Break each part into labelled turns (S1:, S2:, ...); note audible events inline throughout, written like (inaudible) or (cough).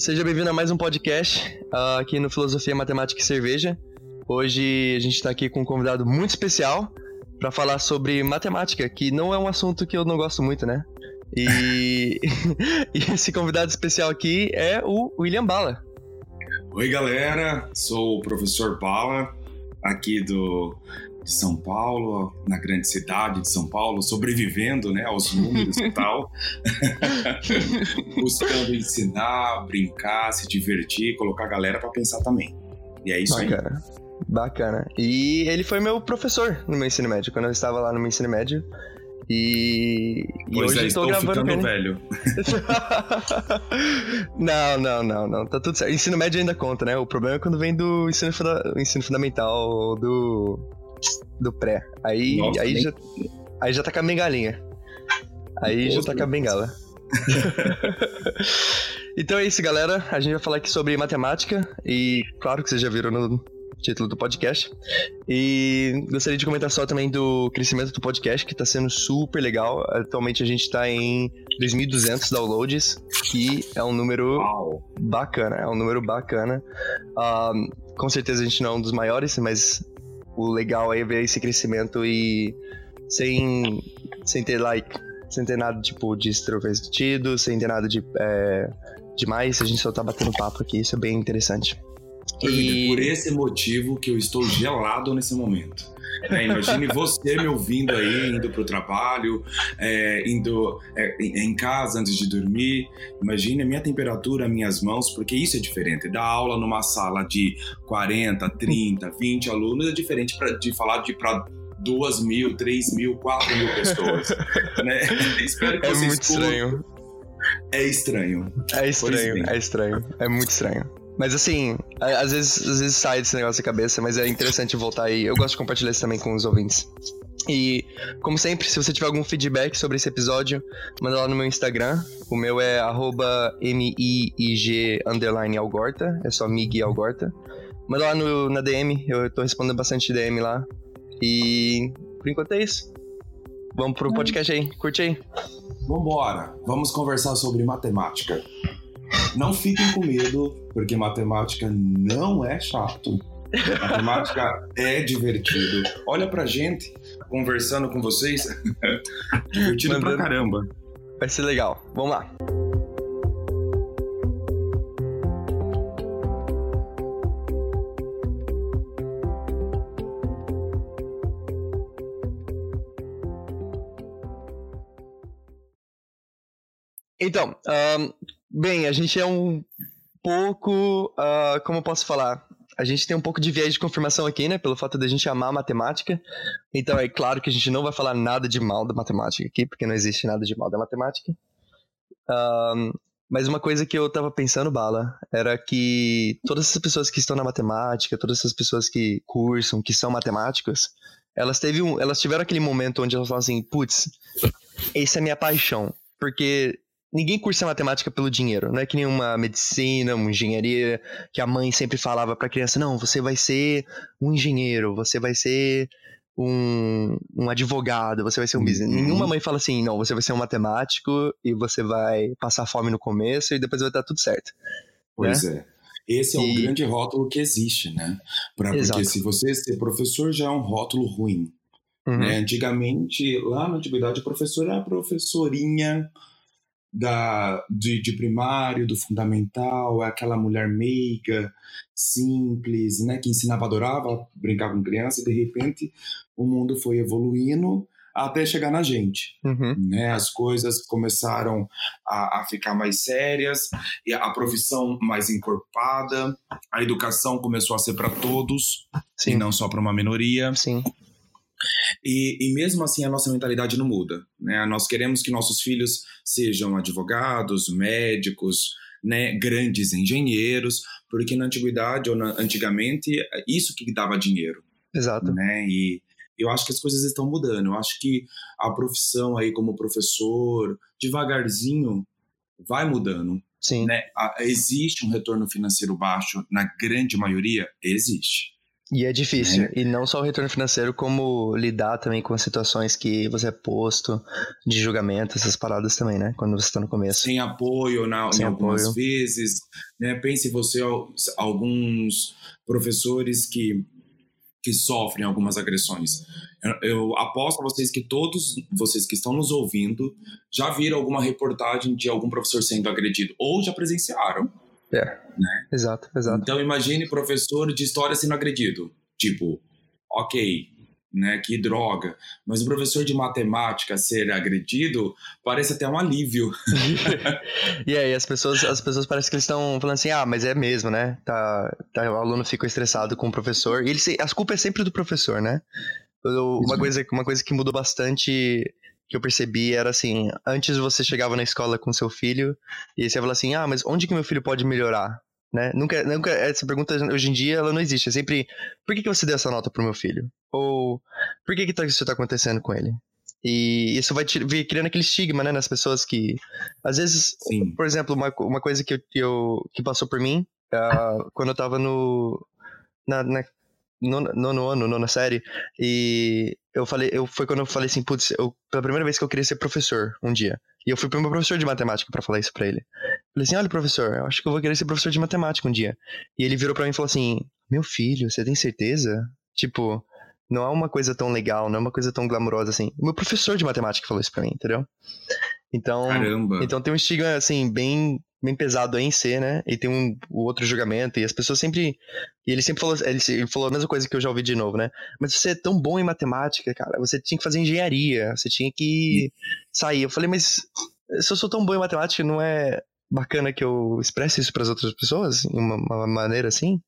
S1: Seja bem-vindo a mais um podcast uh, aqui no Filosofia, Matemática e Cerveja. Hoje a gente está aqui com um convidado muito especial para falar sobre matemática, que não é um assunto que eu não gosto muito, né? E, (laughs) e esse convidado especial aqui é o William Bala.
S2: Oi, galera. Sou o professor Bala, aqui do de São Paulo, na grande cidade de São Paulo, sobrevivendo né, aos números e tal, (laughs) buscando ensinar, brincar, se divertir, colocar a galera para pensar também. E é isso
S1: Bacana. aí. Bacana. E ele foi meu professor no meu ensino médio, quando eu estava lá no meu ensino médio. E,
S2: pois
S1: e hoje
S2: é,
S1: estou
S2: estou
S1: gravando
S2: ficando velho. (laughs)
S1: não, não, não, não. Tá tudo certo. Ensino médio ainda conta, né? O problema é quando vem do ensino, funda ensino fundamental ou do do pré. Aí, Nossa, aí, nem... já, aí já tá com a bengalinha. Aí já tá com a bengala. (laughs) então é isso, galera. A gente vai falar aqui sobre matemática. E claro que vocês já viram no título do podcast. E gostaria de comentar só também do crescimento do podcast, que tá sendo super legal. Atualmente a gente tá em 2.200 downloads, que é um número Uau. bacana. É um número bacana. Um, com certeza a gente não é um dos maiores, mas o legal é ver esse crescimento e sem, sem ter like, sem ter nada tipo de extrovertido, sem ter nada de é, demais, a gente só tá batendo papo aqui, isso é bem interessante.
S2: E... Por esse motivo que eu estou gelado nesse momento. É, imagine você me ouvindo aí, indo para o trabalho, é, indo é, em casa antes de dormir. Imagine a minha temperatura, minhas mãos, porque isso é diferente. Dar aula numa sala de 40, 30, 20 alunos é diferente pra, de falar de para duas mil, três mil, quatro mil pessoas. (laughs) né? Espero que
S1: é muito estranho.
S2: É estranho.
S1: É estranho, é estranho. É muito estranho. Mas assim, às vezes, às vezes sai desse negócio da cabeça, mas é interessante voltar aí. Eu gosto de compartilhar isso também com os ouvintes. E, como sempre, se você tiver algum feedback sobre esse episódio, manda lá no meu Instagram. O meu é MIIG underline Algorta. É só Mig Algorta. Manda lá no, na DM, eu tô respondendo bastante DM lá. E por enquanto é isso. Vamos pro podcast aí, curte aí.
S2: Vambora, vamos conversar sobre matemática. Não fiquem com medo, porque matemática não é chato. Matemática é divertido. Olha pra gente, conversando com vocês. (laughs) divertido Mandando. pra caramba.
S1: Vai ser legal. Vamos lá. Então, um, Bem, a gente é um pouco. Uh, como eu posso falar? A gente tem um pouco de viés de confirmação aqui, né? Pelo fato de a gente amar matemática. Então é claro que a gente não vai falar nada de mal da matemática aqui, porque não existe nada de mal da matemática. Um, mas uma coisa que eu tava pensando, Bala, era que todas essas pessoas que estão na matemática, todas essas pessoas que cursam, que são matemáticas, elas, teve um, elas tiveram aquele momento onde elas falam assim, putz, essa é a minha paixão. Porque ninguém cursa matemática pelo dinheiro. Não é que nem uma medicina, uma engenharia, que a mãe sempre falava pra criança: não, você vai ser um engenheiro, você vai ser um, um advogado, você vai ser um business. Uhum. Nenhuma mãe fala assim: não, você vai ser um matemático e você vai passar fome no começo e depois vai estar tudo certo.
S2: Pois né? é. Esse é e... o grande rótulo que existe, né? Pra, porque se você ser professor já é um rótulo ruim. Uhum. Né? Antigamente, lá na antiguidade, o professor era a professorinha da, de, de, primário, do fundamental, é aquela mulher meiga, simples, né, que ensinava, adorava brincar com criança, e de repente o mundo foi evoluindo até chegar na gente.
S1: Uhum.
S2: Né? As coisas começaram a, a, ficar mais sérias, e a profissão mais encorpada, a educação começou a ser para todos, Sim. e não só para uma minoria.
S1: Sim.
S2: E, e, mesmo assim a nossa mentalidade não muda. Né? Nós queremos que nossos filhos sejam advogados, médicos, né, grandes engenheiros, porque na antiguidade ou na, antigamente isso que dava dinheiro.
S1: Exato.
S2: Né? E eu acho que as coisas estão mudando. Eu acho que a profissão aí como professor, devagarzinho, vai mudando.
S1: Sim.
S2: Né? Existe um retorno financeiro baixo na grande maioria? Existe.
S1: E é difícil. É. E não só o retorno financeiro, como lidar também com as situações que você é posto de julgamento, essas paradas também, né? Quando você está no começo.
S2: Sem apoio, na, Sem em algumas apoio. vezes. Né? Pense você, alguns professores que, que sofrem algumas agressões. Eu, eu aposto a vocês que todos vocês que estão nos ouvindo já viram alguma reportagem de algum professor sendo agredido ou já presenciaram.
S1: É. Né? Exato, exato.
S2: Então imagine professor de história sendo agredido. Tipo, ok, né, que droga. Mas o professor de matemática ser agredido parece até um alívio. (laughs) (laughs)
S1: e aí as pessoas, as pessoas parecem que eles estão falando assim, ah, mas é mesmo, né? Tá, tá, o aluno ficou estressado com o professor. E ele, as culpas é sempre do professor, né? Uma coisa, uma coisa que mudou bastante que eu percebi era assim, antes você chegava na escola com seu filho e você falava assim, ah, mas onde que meu filho pode melhorar? Né? Nunca, nunca, essa pergunta hoje em dia ela não existe. É sempre, por que, que você deu essa nota pro meu filho? Ou por que, que tá, isso tá acontecendo com ele? E isso vai vir criando aquele estigma, né, nas pessoas que, às vezes, Sim. por exemplo, uma, uma coisa que, eu, que, eu, que passou por mim, uh, quando eu tava no, na, na nono, ano, nona série, e eu falei, eu, foi quando eu falei assim, putz, eu, pela primeira vez que eu queria ser professor um dia. E eu fui pro meu professor de matemática para falar isso pra ele. Falei assim, olha professor, eu acho que eu vou querer ser professor de matemática um dia. E ele virou para mim e falou assim, meu filho, você tem certeza? Tipo, não é uma coisa tão legal, não é uma coisa tão glamurosa assim. O meu professor de matemática falou isso pra mim, entendeu? Então,
S2: Caramba.
S1: então tem um estigma, assim, bem bem pesado em ser, né? E tem um o outro julgamento, e as pessoas sempre. E ele sempre falou, ele, falou a mesma coisa que eu já ouvi de novo, né? Mas você é tão bom em matemática, cara, você tinha que fazer engenharia, você tinha que sair. Eu falei, mas se eu sou tão bom em matemática, não é bacana que eu expresse isso para as outras pessoas? De uma, uma maneira assim,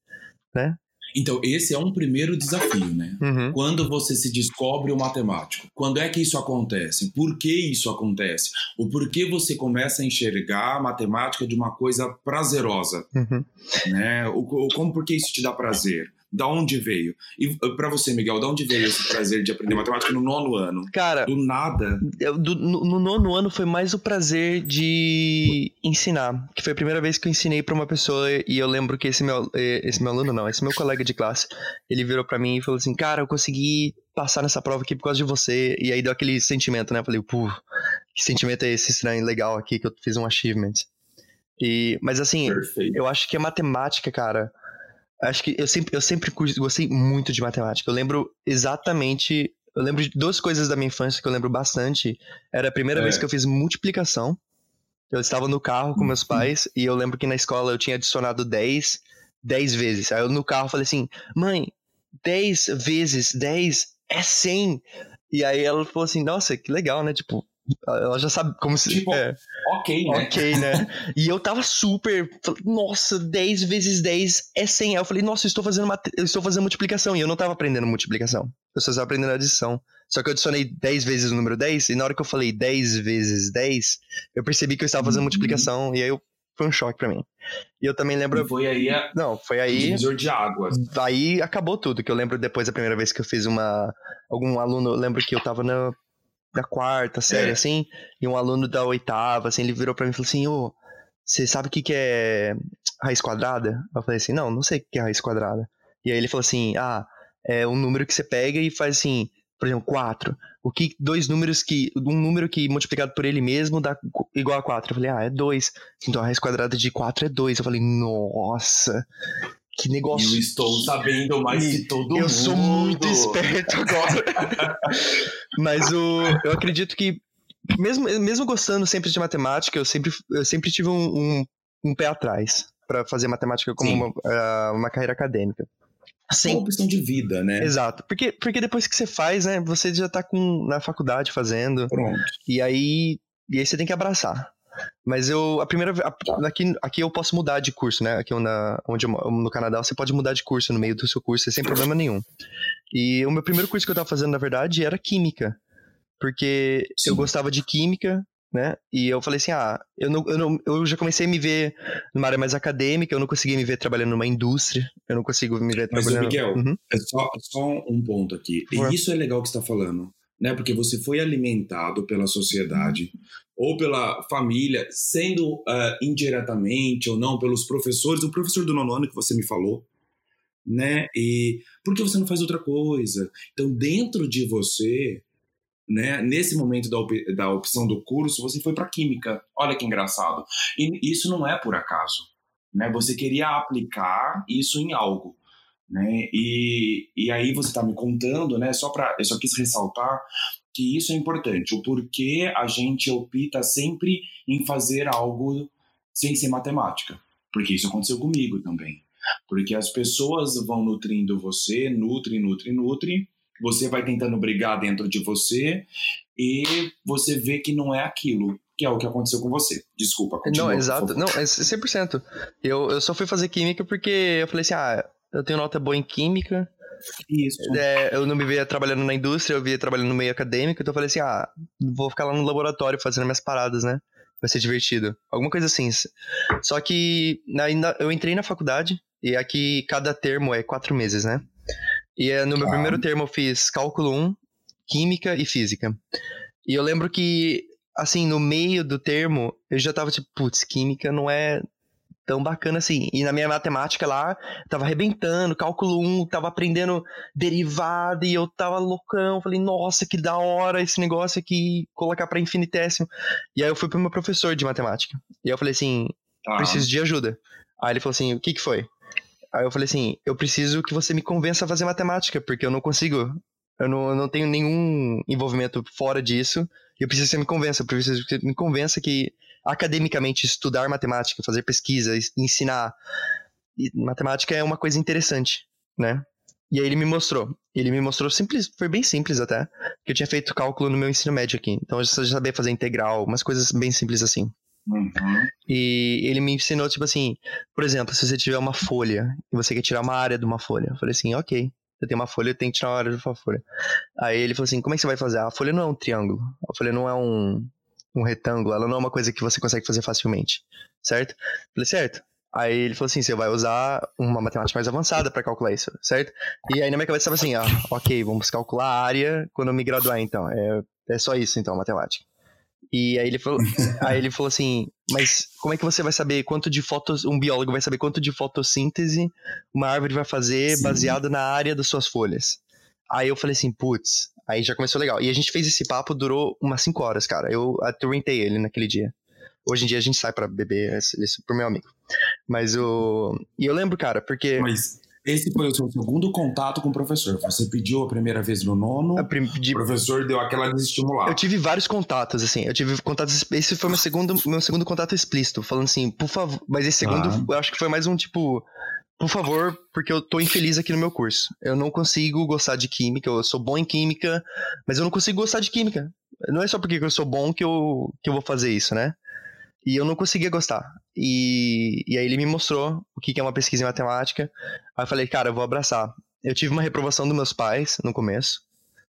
S1: né?
S2: Então, esse é um primeiro desafio, né? Uhum. Quando você se descobre o matemático, quando é que isso acontece? Por que isso acontece? O porquê você começa a enxergar a matemática de uma coisa prazerosa, uhum. né? O, o, como porque isso te dá prazer? Da onde veio? E uh, para você, Miguel, da onde veio esse prazer de aprender matemática no nono ano?
S1: Cara,
S2: do nada.
S1: Do, no, no, nono ano foi mais o prazer de ensinar, que foi a primeira vez que eu ensinei para uma pessoa e eu lembro que esse meu eh, esse meu aluno não, esse meu colega de classe, ele virou para mim e falou assim: "Cara, eu consegui passar nessa prova aqui por causa de você". E aí deu aquele sentimento, né? Eu falei: "Pô, que sentimento é esse estranho, legal aqui que eu fiz um achievement". E, mas assim, Perfeito. eu acho que a matemática, cara, Acho que eu sempre, eu sempre gostei muito de matemática. Eu lembro exatamente. Eu lembro de duas coisas da minha infância que eu lembro bastante. Era a primeira é. vez que eu fiz multiplicação. Eu estava no carro com meus uhum. pais e eu lembro que na escola eu tinha adicionado 10, 10 vezes. Aí eu no carro falei assim: mãe, 10 vezes 10 é 100. E aí ela falou assim: nossa, que legal, né? Tipo, ela já sabe como se.
S2: Tipo, é, ok, né?
S1: Ok, né? (laughs) e eu tava super. Nossa, 10 vezes 10 é 100. Aí eu falei, nossa, eu estou fazendo, uma, eu estou fazendo multiplicação. E eu não tava aprendendo multiplicação. Eu só estava aprendendo adição. Só que eu adicionei 10 vezes o número 10. E na hora que eu falei 10 vezes 10, eu percebi que eu estava fazendo uhum. multiplicação. E aí eu, foi um choque para mim. E eu também lembro.
S2: E foi aí a...
S1: Não, foi aí.
S2: Divisor de águas.
S1: Aí acabou tudo. Que eu lembro depois da primeira vez que eu fiz uma. Algum aluno. Eu lembro que eu tava na da quarta série, é. assim, e um aluno da oitava, assim, ele virou pra mim e falou assim, ô, oh, você sabe o que, que é raiz quadrada? Eu falei assim, não, não sei o que é raiz quadrada. E aí ele falou assim, ah, é um número que você pega e faz assim, por exemplo, 4. O que dois números que um número que multiplicado por ele mesmo dá igual a 4. Eu falei: "Ah, é 2". Então a raiz quadrada de 4 é 2. Eu falei: "Nossa". Que negócio.
S2: Eu estou sabendo mais que todo eu mundo.
S1: Eu sou muito esperto agora. (laughs) Mas o, eu acredito que, mesmo, mesmo gostando sempre de matemática, eu sempre, eu sempre tive um, um, um pé atrás para fazer matemática como uma, uh, uma carreira acadêmica.
S2: É uma questão de vida, né?
S1: Exato. Porque, porque depois que você faz, né, você já tá com, na faculdade fazendo.
S2: Pronto.
S1: E aí, e aí você tem que abraçar. Mas eu, a primeira vez, aqui, aqui eu posso mudar de curso, né? Aqui na, onde eu, no Canadá você pode mudar de curso no meio do seu curso sem problema nenhum. E o meu primeiro curso que eu tava fazendo, na verdade, era Química. Porque Sim. eu gostava de Química, né? E eu falei assim, ah, eu, não, eu, não, eu já comecei a me ver numa área mais acadêmica, eu não conseguia me ver trabalhando numa indústria, eu não consigo me ver trabalhando...
S2: Mas, Miguel, uhum. é só, só um ponto aqui. E isso é legal que você está falando, né? Porque você foi alimentado pela sociedade, ou pela família, sendo uh, indiretamente ou não pelos professores, o professor do nono ano que você me falou, né? E por que você não faz outra coisa? Então, dentro de você, né, nesse momento da, op da opção do curso, você foi para química. Olha que engraçado. E isso não é por acaso, né? Você queria aplicar isso em algo. Né? E, e aí você está me contando, né? Só para eu só quis ressaltar que isso é importante, o porquê a gente opta sempre em fazer algo sem ser matemática, porque isso aconteceu comigo também. Porque as pessoas vão nutrindo você, nutre, nutre, nutre, você vai tentando brigar dentro de você e você vê que não é aquilo, que é o que aconteceu com você. Desculpa, continua,
S1: Não, exato. Não, é 100%. Eu, eu só fui fazer química porque eu falei assim, ah, eu tenho nota boa em química,
S2: isso.
S1: É, eu não me via trabalhando na indústria, eu via trabalhando no meio acadêmico, então eu falei assim, ah, vou ficar lá no laboratório fazendo minhas paradas, né? Vai ser divertido. Alguma coisa assim. Só que ainda eu entrei na faculdade, e aqui cada termo é quatro meses, né? E é, no meu ah. primeiro termo eu fiz cálculo 1, química e física. E eu lembro que, assim, no meio do termo, eu já tava tipo, putz, química não é tão bacana assim. E na minha matemática lá, tava arrebentando, cálculo 1, tava aprendendo derivada e eu tava loucão. Falei, nossa, que da hora esse negócio aqui, colocar para infinitésimo. E aí eu fui pro meu professor de matemática. E eu falei assim, ah. preciso de ajuda. Aí ele falou assim, o que que foi? Aí eu falei assim, eu preciso que você me convença a fazer matemática, porque eu não consigo. Eu não, eu não tenho nenhum envolvimento fora disso. E eu preciso que você me convença. Eu preciso que você me convença que academicamente estudar matemática, fazer pesquisa, ensinar. E matemática é uma coisa interessante, né? E aí ele me mostrou. Ele me mostrou simples, foi bem simples até, que eu tinha feito cálculo no meu ensino médio aqui. Então eu já sabia fazer integral, umas coisas bem simples assim.
S2: Uhum.
S1: E ele me ensinou, tipo assim, por exemplo, se você tiver uma folha e você quer tirar uma área de uma folha, eu falei assim, ok, eu tenho uma folha, eu tenho que tirar uma área de uma folha. Aí ele falou assim, como é que você vai fazer? A folha não é um triângulo, a folha não é um, um retângulo, ela não é uma coisa que você consegue fazer facilmente, certo? falei, certo. Aí ele falou assim, você vai usar uma matemática mais avançada para calcular isso, certo? E aí na minha cabeça estava assim, ah, ok, vamos calcular a área quando eu me graduar então, é, é só isso então, matemática. E aí ele falou, (laughs) aí ele falou assim, mas como é que você vai saber quanto de fotos, um biólogo vai saber quanto de fotossíntese uma árvore vai fazer Sim. baseado na área das suas folhas? Aí eu falei assim, putz, Aí já começou legal. E a gente fez esse papo, durou umas 5 horas, cara. Eu atormentei ele naquele dia. Hoje em dia a gente sai para beber, isso pro meu amigo. Mas o. E eu lembro, cara, porque.
S2: Mas esse foi o seu segundo contato com o professor. Você pediu a primeira vez no nono, prim... o professor deu aquela desestimulada.
S1: Eu tive vários contatos, assim. Eu tive contatos. Esse foi meu segundo, meu segundo contato explícito, falando assim, por favor. Mas esse segundo, ah. eu acho que foi mais um tipo por favor, porque eu tô infeliz aqui no meu curso. Eu não consigo gostar de química, eu sou bom em química, mas eu não consigo gostar de química. Não é só porque eu sou bom que eu, que eu vou fazer isso, né? E eu não conseguia gostar. E, e aí ele me mostrou o que é uma pesquisa em matemática. Aí eu falei, cara, eu vou abraçar. Eu tive uma reprovação dos meus pais no começo,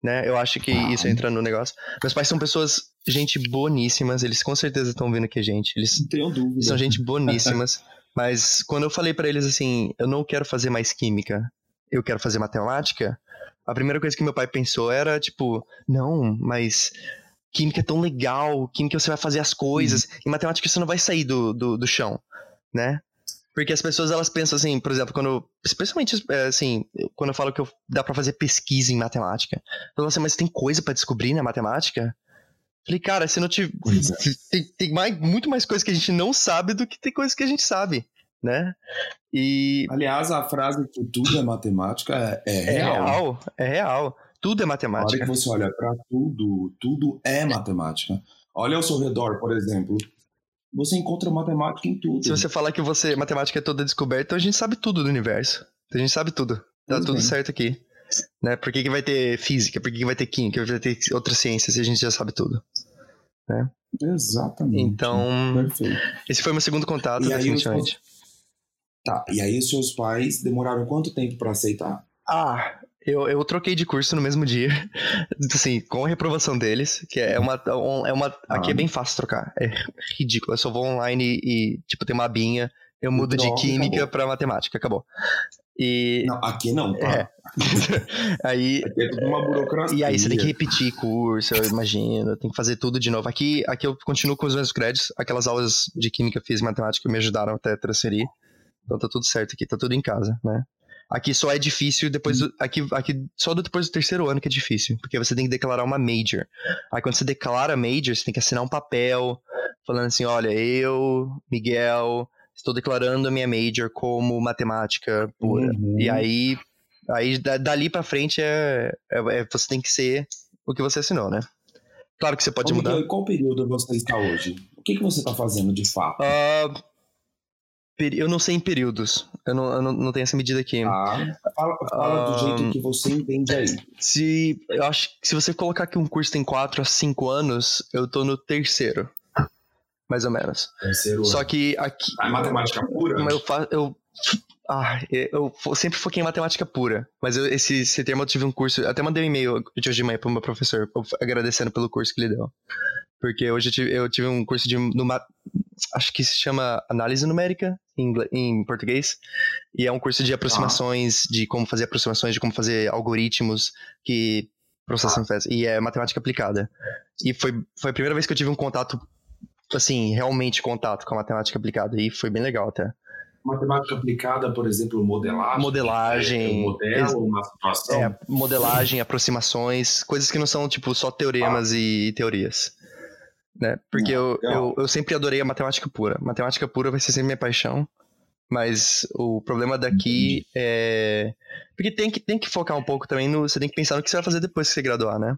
S1: né? Eu acho que isso entra no negócio. Meus pais são pessoas, gente boníssimas, eles com certeza estão vendo aqui a gente. Eles
S2: não tenho dúvida.
S1: São gente boníssimas. (laughs) Mas quando eu falei para eles assim, eu não quero fazer mais química, eu quero fazer matemática, a primeira coisa que meu pai pensou era tipo, não, mas química é tão legal, química você vai fazer as coisas, uhum. e matemática você não vai sair do, do, do, chão, né? Porque as pessoas elas pensam assim, por exemplo, quando especialmente é, assim, quando eu falo que eu, dá para fazer pesquisa em matemática, falam assim, mas tem coisa para descobrir na matemática? Falei, cara, se não tiver. É. (laughs) Tem, tem mais, muito mais coisas que a gente não sabe do que tem coisas que a gente sabe, né? E.
S2: Aliás, a frase que tudo é matemática é,
S1: é, é real. real. É real. Tudo é matemática.
S2: Na hora que você olha para tudo, tudo é matemática. Olha ao seu redor, por exemplo. Você encontra matemática em tudo.
S1: Se você falar que você matemática é toda descoberta, a gente sabe tudo do universo. A gente sabe tudo. Tá tudo certo aqui. Né? Por que, que vai ter física? Por que, que vai ter química? Por que vai ter outras ciências se a gente já sabe tudo? Né?
S2: Exatamente.
S1: Então, Perfeito. esse foi meu segundo contato, e definitivamente. Aí
S2: Tá, e aí os seus pais demoraram quanto tempo para aceitar?
S1: Ah, eu, eu troquei de curso no mesmo dia, (laughs) assim, com a reprovação deles, que é uma, é uma aqui é ah. bem fácil trocar, é ridículo, eu só vou online e, tipo, tem uma abinha, eu mudo de química para matemática, acabou. E...
S2: Não, aqui não, tá? É. (laughs)
S1: aí,
S2: aqui é tudo uma burocracia.
S1: E aí você tem que repetir curso, eu imagino, tem que fazer tudo de novo. Aqui, aqui eu continuo com os mesmos créditos, aquelas aulas de química, física e matemática me ajudaram até a transferir. Então tá tudo certo aqui, tá tudo em casa, né? Aqui só é difícil depois do, aqui, aqui só depois do terceiro ano que é difícil, porque você tem que declarar uma major. Aí quando você declara major, você tem que assinar um papel falando assim, olha, eu, Miguel, estou declarando a minha major como matemática pura. Uhum. E aí, aí dali para frente é, é, é, você tem que ser o que você assinou, né? Claro que você pode Ô, mudar.
S2: Miguel, qual período você está hoje? O que, que você está fazendo de fato? Uh,
S1: eu não sei em períodos. Eu não, eu não, não tenho essa medida aqui.
S2: Ah, fala, fala do jeito que você entende aí.
S1: Se, eu acho que se você colocar que um curso tem 4 a 5 anos, eu tô no terceiro. Mais ou menos. Só que aqui.
S2: A matemática pura?
S1: Eu, faço, eu, ah, eu sempre foquei em matemática pura. Mas eu, esse, esse termo eu tive um curso. Até mandei um e-mail de hoje de manhã pro meu professor, agradecendo pelo curso que ele deu. Porque hoje eu tive, eu tive um curso de. Numa, acho que se chama Análise Numérica, em, em português. E é um curso de aproximações, ah. de como fazer aproximações, de como fazer algoritmos que processam ah. E é matemática aplicada. E foi, foi a primeira vez que eu tive um contato, assim, realmente contato com a matemática aplicada. E foi bem legal até.
S2: Matemática aplicada, por exemplo, modelagem.
S1: Modelagem. É,
S2: um modelo, uma situação.
S1: É, modelagem, aproximações, coisas que não são, tipo, só teoremas ah. e teorias né? Porque eu, eu, eu sempre adorei a matemática pura. Matemática pura vai ser sempre minha paixão. Mas o problema daqui Entendi. é. Porque tem que, tem que focar um pouco também no. Você tem que pensar no que você vai fazer depois que você graduar, né?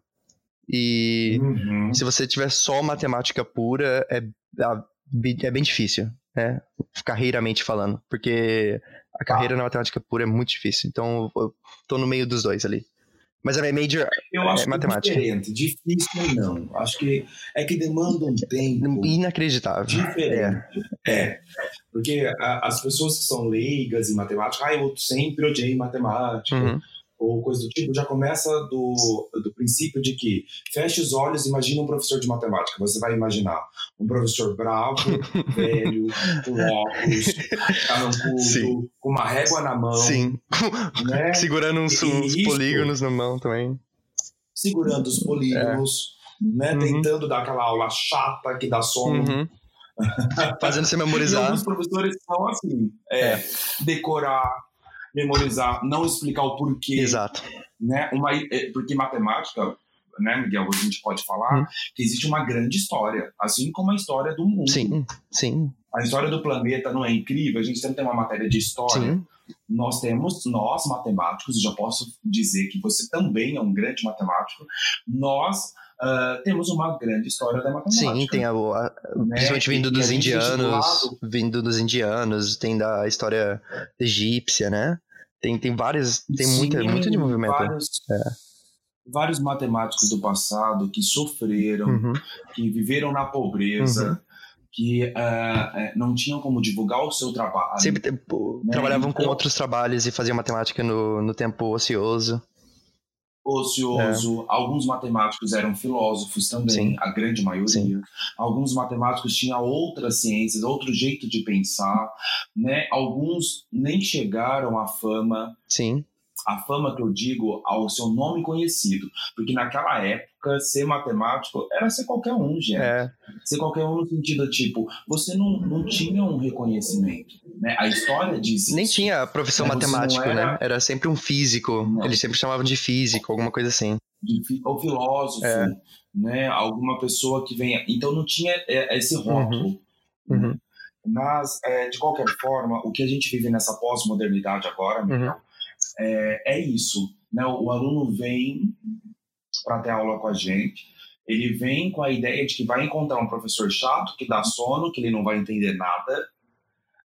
S1: E uhum. se você tiver só matemática pura, é, é bem difícil, né? Carreiramente falando. Porque a carreira ah. na matemática pura é muito difícil. Então eu tô no meio dos dois ali. Mas a minha major
S2: eu
S1: é
S2: acho é
S1: matemática.
S2: diferente. Difícil não. Acho que é que demanda um tempo.
S1: Inacreditável.
S2: Diferente. É. é. Porque a, as pessoas que são leigas em matemática, ah, eu sempre odiei matemática. Uhum ou coisa do tipo, já começa do, do princípio de que feche os olhos e imagine um professor de matemática. Você vai imaginar um professor bravo, (laughs) velho, com óculos, carrancudo, com uma régua na mão.
S1: Sim. Né? (laughs) Segurando uns, uns polígonos na mão também.
S2: Segurando os polígonos, é. né? Uhum. Tentando dar aquela aula chata que dá sono. Uhum. (laughs)
S1: Fazendo você memorizar. e
S2: alguns professores são assim, é, é. decorar, memorizar, não explicar o porquê.
S1: Exato.
S2: Né? Uma, é, porque matemática, né, Miguel, a gente pode falar hum. que existe uma grande história, assim como a história do mundo.
S1: Sim, sim.
S2: A história do planeta não é incrível? A gente sempre tem uma matéria de história. Sim. Nós temos, nós matemáticos, e já posso dizer que você também é um grande matemático, nós Uh, temos uma grande história da matemática.
S1: Sim, tem a, a né? principalmente vindo dos indianos, vindo dos indianos, tem da história egípcia, né? Tem, tem várias, tem Sim, muita, muito de movimento.
S2: Vários, é. vários matemáticos do passado que sofreram, uhum. que viveram na pobreza. Uhum. Que uh, não tinham como divulgar o seu trabalho.
S1: Sempre né? trabalhavam então, com outros trabalhos e faziam matemática no, no tempo ocioso
S2: ocioso. É. Alguns matemáticos eram filósofos também, Sim. a grande maioria. Sim. Alguns matemáticos tinham outras ciências, outro jeito de pensar, né? Alguns nem chegaram à fama.
S1: Sim
S2: a fama que eu digo ao seu nome conhecido. Porque naquela época, ser matemático era ser qualquer um, gente. É. Ser qualquer um no sentido, tipo, você não, não tinha um reconhecimento. Né? A história diz
S1: Nem tinha profissão né? matemático, era... né? Era sempre um físico. Não. Eles sempre chamavam de físico, alguma coisa assim.
S2: Ou filósofo, é. né? Alguma pessoa que venha. Então não tinha é, esse rótulo. Uhum. Uhum. Mas, é, de qualquer forma, o que a gente vive nessa pós-modernidade agora, uhum é, é isso. Né? O aluno vem para ter aula com a gente, ele vem com a ideia de que vai encontrar um professor chato, que dá sono, que ele não vai entender nada,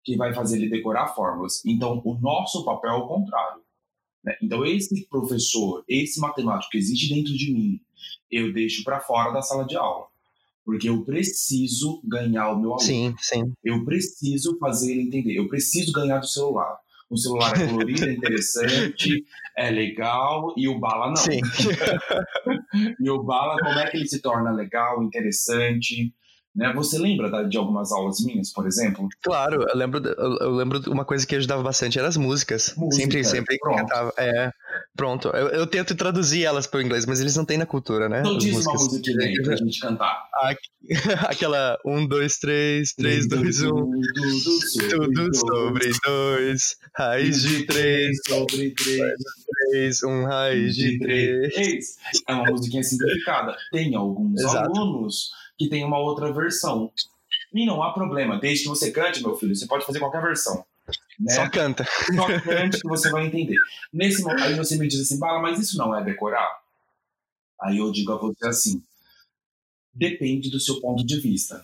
S2: que vai fazer ele decorar fórmulas. Então, o nosso papel é o contrário. Né? Então, esse professor, esse matemático que existe dentro de mim, eu deixo para fora da sala de aula. Porque eu preciso ganhar o meu aluno.
S1: Sim, sim.
S2: Eu preciso fazer ele entender. Eu preciso ganhar do celular o celular é colorido, é interessante, é legal, e o bala não.
S1: Sim. (laughs)
S2: e o bala, como é que ele se torna legal, interessante? Né? Você lembra de algumas aulas minhas, por exemplo?
S1: Claro, eu lembro, eu lembro uma coisa que ajudava bastante, eram as músicas. Música, sempre, sempre cantava. É, Pronto, eu, eu, tento traduzir elas para o inglês, mas eles não têm na cultura, né?
S2: Então diz uma música aí pra gente cantar. (laughs)
S1: Aquela 1, 2, 3, 3, 2, 1. Tudo sobre 2, raiz de 3 sobre 3, 1 raiz de 3.
S2: É uma musiquinha simplificada. Tem alguns Exato. alunos que tem uma outra versão. E não há problema, desde que você cante, meu filho, você pode fazer qualquer versão.
S1: Né? Só canta.
S2: Só cante que você vai entender. Nesse momento, aí você me diz assim, Bala, mas isso não é decorar? Aí eu digo a você assim, depende do seu ponto de vista.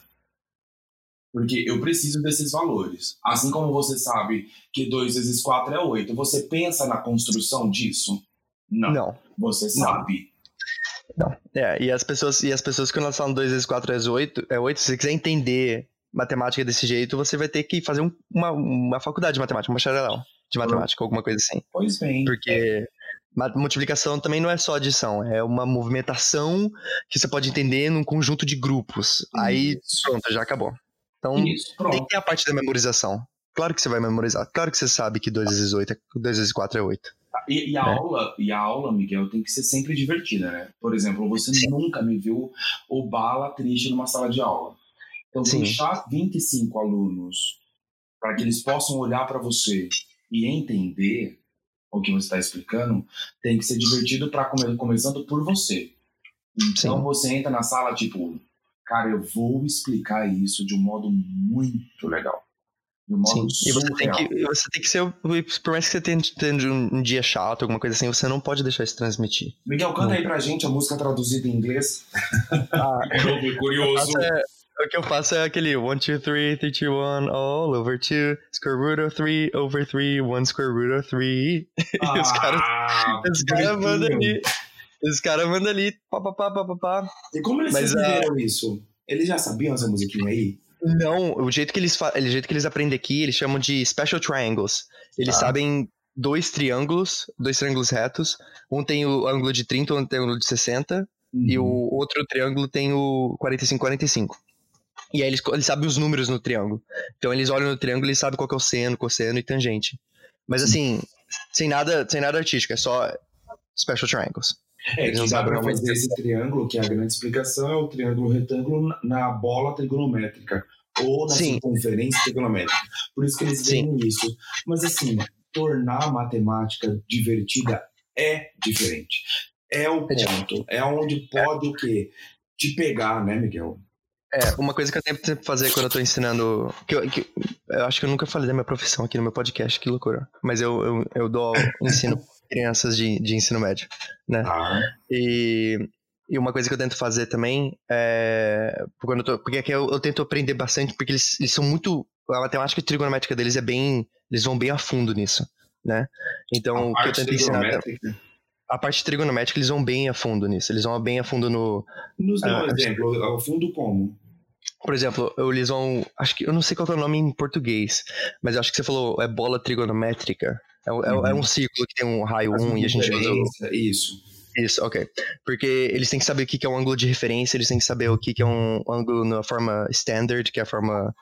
S2: Porque eu preciso desses valores. Assim como você sabe que 2 vezes 4 é 8, você pensa na construção disso? Não. Não. Você sabe.
S1: Não. É, e as pessoas, e as pessoas quando elas falam 2 vezes 4 é 8, é 8, se você quiser entender matemática desse jeito, você vai ter que fazer um, uma, uma faculdade de matemática, um bacharelão de matemática, alguma coisa assim.
S2: Pois bem.
S1: Porque multiplicação também não é só adição, é uma movimentação que você pode entender num conjunto de grupos. Isso. Aí, pronto, já acabou. Então, Isso, tem que ter a parte da memorização. Claro que você vai memorizar. Claro que você sabe que 2 vezes 8 é, 2 vezes 4 é 8.
S2: E, e a né? aula, e a aula, Miguel, tem que ser sempre divertida, né? Por exemplo, você Sim. nunca me viu o bala triste numa sala de aula. Então, Sim. deixar 25 alunos para que eles possam olhar para você e entender o que você está explicando, tem que ser divertido para come começando por você. Então Sim. você entra na sala tipo, cara, eu vou explicar isso de um modo muito legal. Um modo Sim. E
S1: você tem, que, você tem que ser, por mais que você tenha, tenha um, um, dia chato, alguma coisa assim, você não pode deixar isso transmitir.
S2: Miguel, canta aí pra gente a música traduzida em inglês. (laughs) Ah, (laughs) curioso.
S1: É, o que eu faço é aquele 1, 2, 3, 3, 2, 1, all over 2, square root of 3, over 3, 1 square root of 3. (laughs) Ah, os caras os cara mandam ali. Os caras mandam ali, pá, pá, pá, pá, pá,
S2: E como eles Mas, fizeram uh, isso? Eles já sabiam essa musiquinha aí?
S1: Não, o jeito que eles, o jeito que eles aprendem aqui, eles chamam de special triangles. Eles ah. sabem dois triângulos, dois triângulos retos. Um tem o ângulo de 30, outro tem o ângulo de 60. Uhum. E o outro triângulo tem o 45-45. E aí eles, eles sabem os números no triângulo. Então eles olham no triângulo e sabem qual é o seno, cosseno e tangente. Mas assim, sem nada, sem nada artístico, é só special triangles.
S2: É, que dá pra fazer esse triângulo, que é a grande explicação, é o triângulo retângulo na bola trigonométrica. Ou na Sim. circunferência trigonométrica. Por isso que eles veem isso. Mas assim, tornar a matemática divertida é diferente. É o é ponto. É onde pode o quê? Te pegar, né, Miguel?
S1: É, uma coisa que eu tento fazer quando eu tô ensinando. Que eu, que eu acho que eu nunca falei da minha profissão aqui no meu podcast, que loucura. Mas eu, eu, eu dou ensino crianças de, de ensino médio, né? Ah. E, e uma coisa que eu tento fazer também é. Quando eu tô, porque aqui eu, eu tento aprender bastante, porque eles, eles são muito. A matemática trigonométrica deles é bem. Eles vão bem a fundo nisso, né? Então, o que eu tento ensinar. A parte trigonométrica, eles vão bem a fundo nisso. Eles vão bem a fundo no.
S2: Nos dê um uh, exemplo, a fundo como?
S1: Por exemplo, eles vão. Acho que eu não sei qual é o nome em português, mas acho que você falou é bola trigonométrica. É, uhum. é, um uhum. círculo que tem um raio 1 um, e a gente usa.
S2: Isso.
S1: Isso, ok. Porque eles têm que saber o que é um ângulo de referência, eles têm que saber o que é um ângulo na forma standard, que é a forma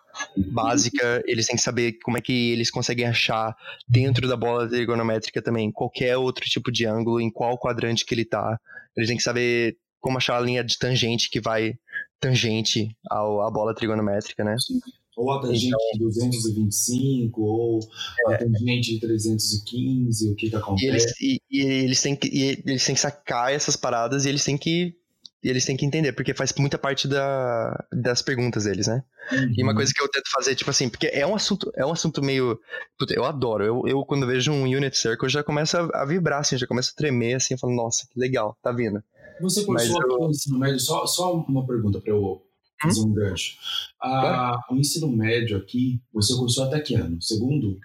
S1: básica, eles têm que saber como é que eles conseguem achar dentro da bola trigonométrica também qualquer outro tipo de ângulo, em qual quadrante que ele tá. Eles têm que saber como achar a linha de tangente que vai tangente ao, à bola trigonométrica, né?
S2: Sim. Ou a tangente então, de 225, ou é, a tangente de 315, o que que acontece.
S1: E eles, e, e eles, têm que, e eles têm que sacar essas paradas e eles têm que eles têm que entender, porque faz muita parte da, das perguntas deles, né? Uhum. E uma uhum. coisa que eu tento fazer, tipo assim, porque é um assunto, é um assunto meio. Puta, eu adoro. Eu, eu, quando vejo um Unit Circle, já começo a, a vibrar, assim, já começo a tremer, assim, eu falo, nossa, que legal, tá vindo.
S2: Você cursou eu... ensino médio, só, só uma pergunta para eu fazer hum? um gancho. Ah, o ensino médio aqui, você cursou até que ano? Segundo?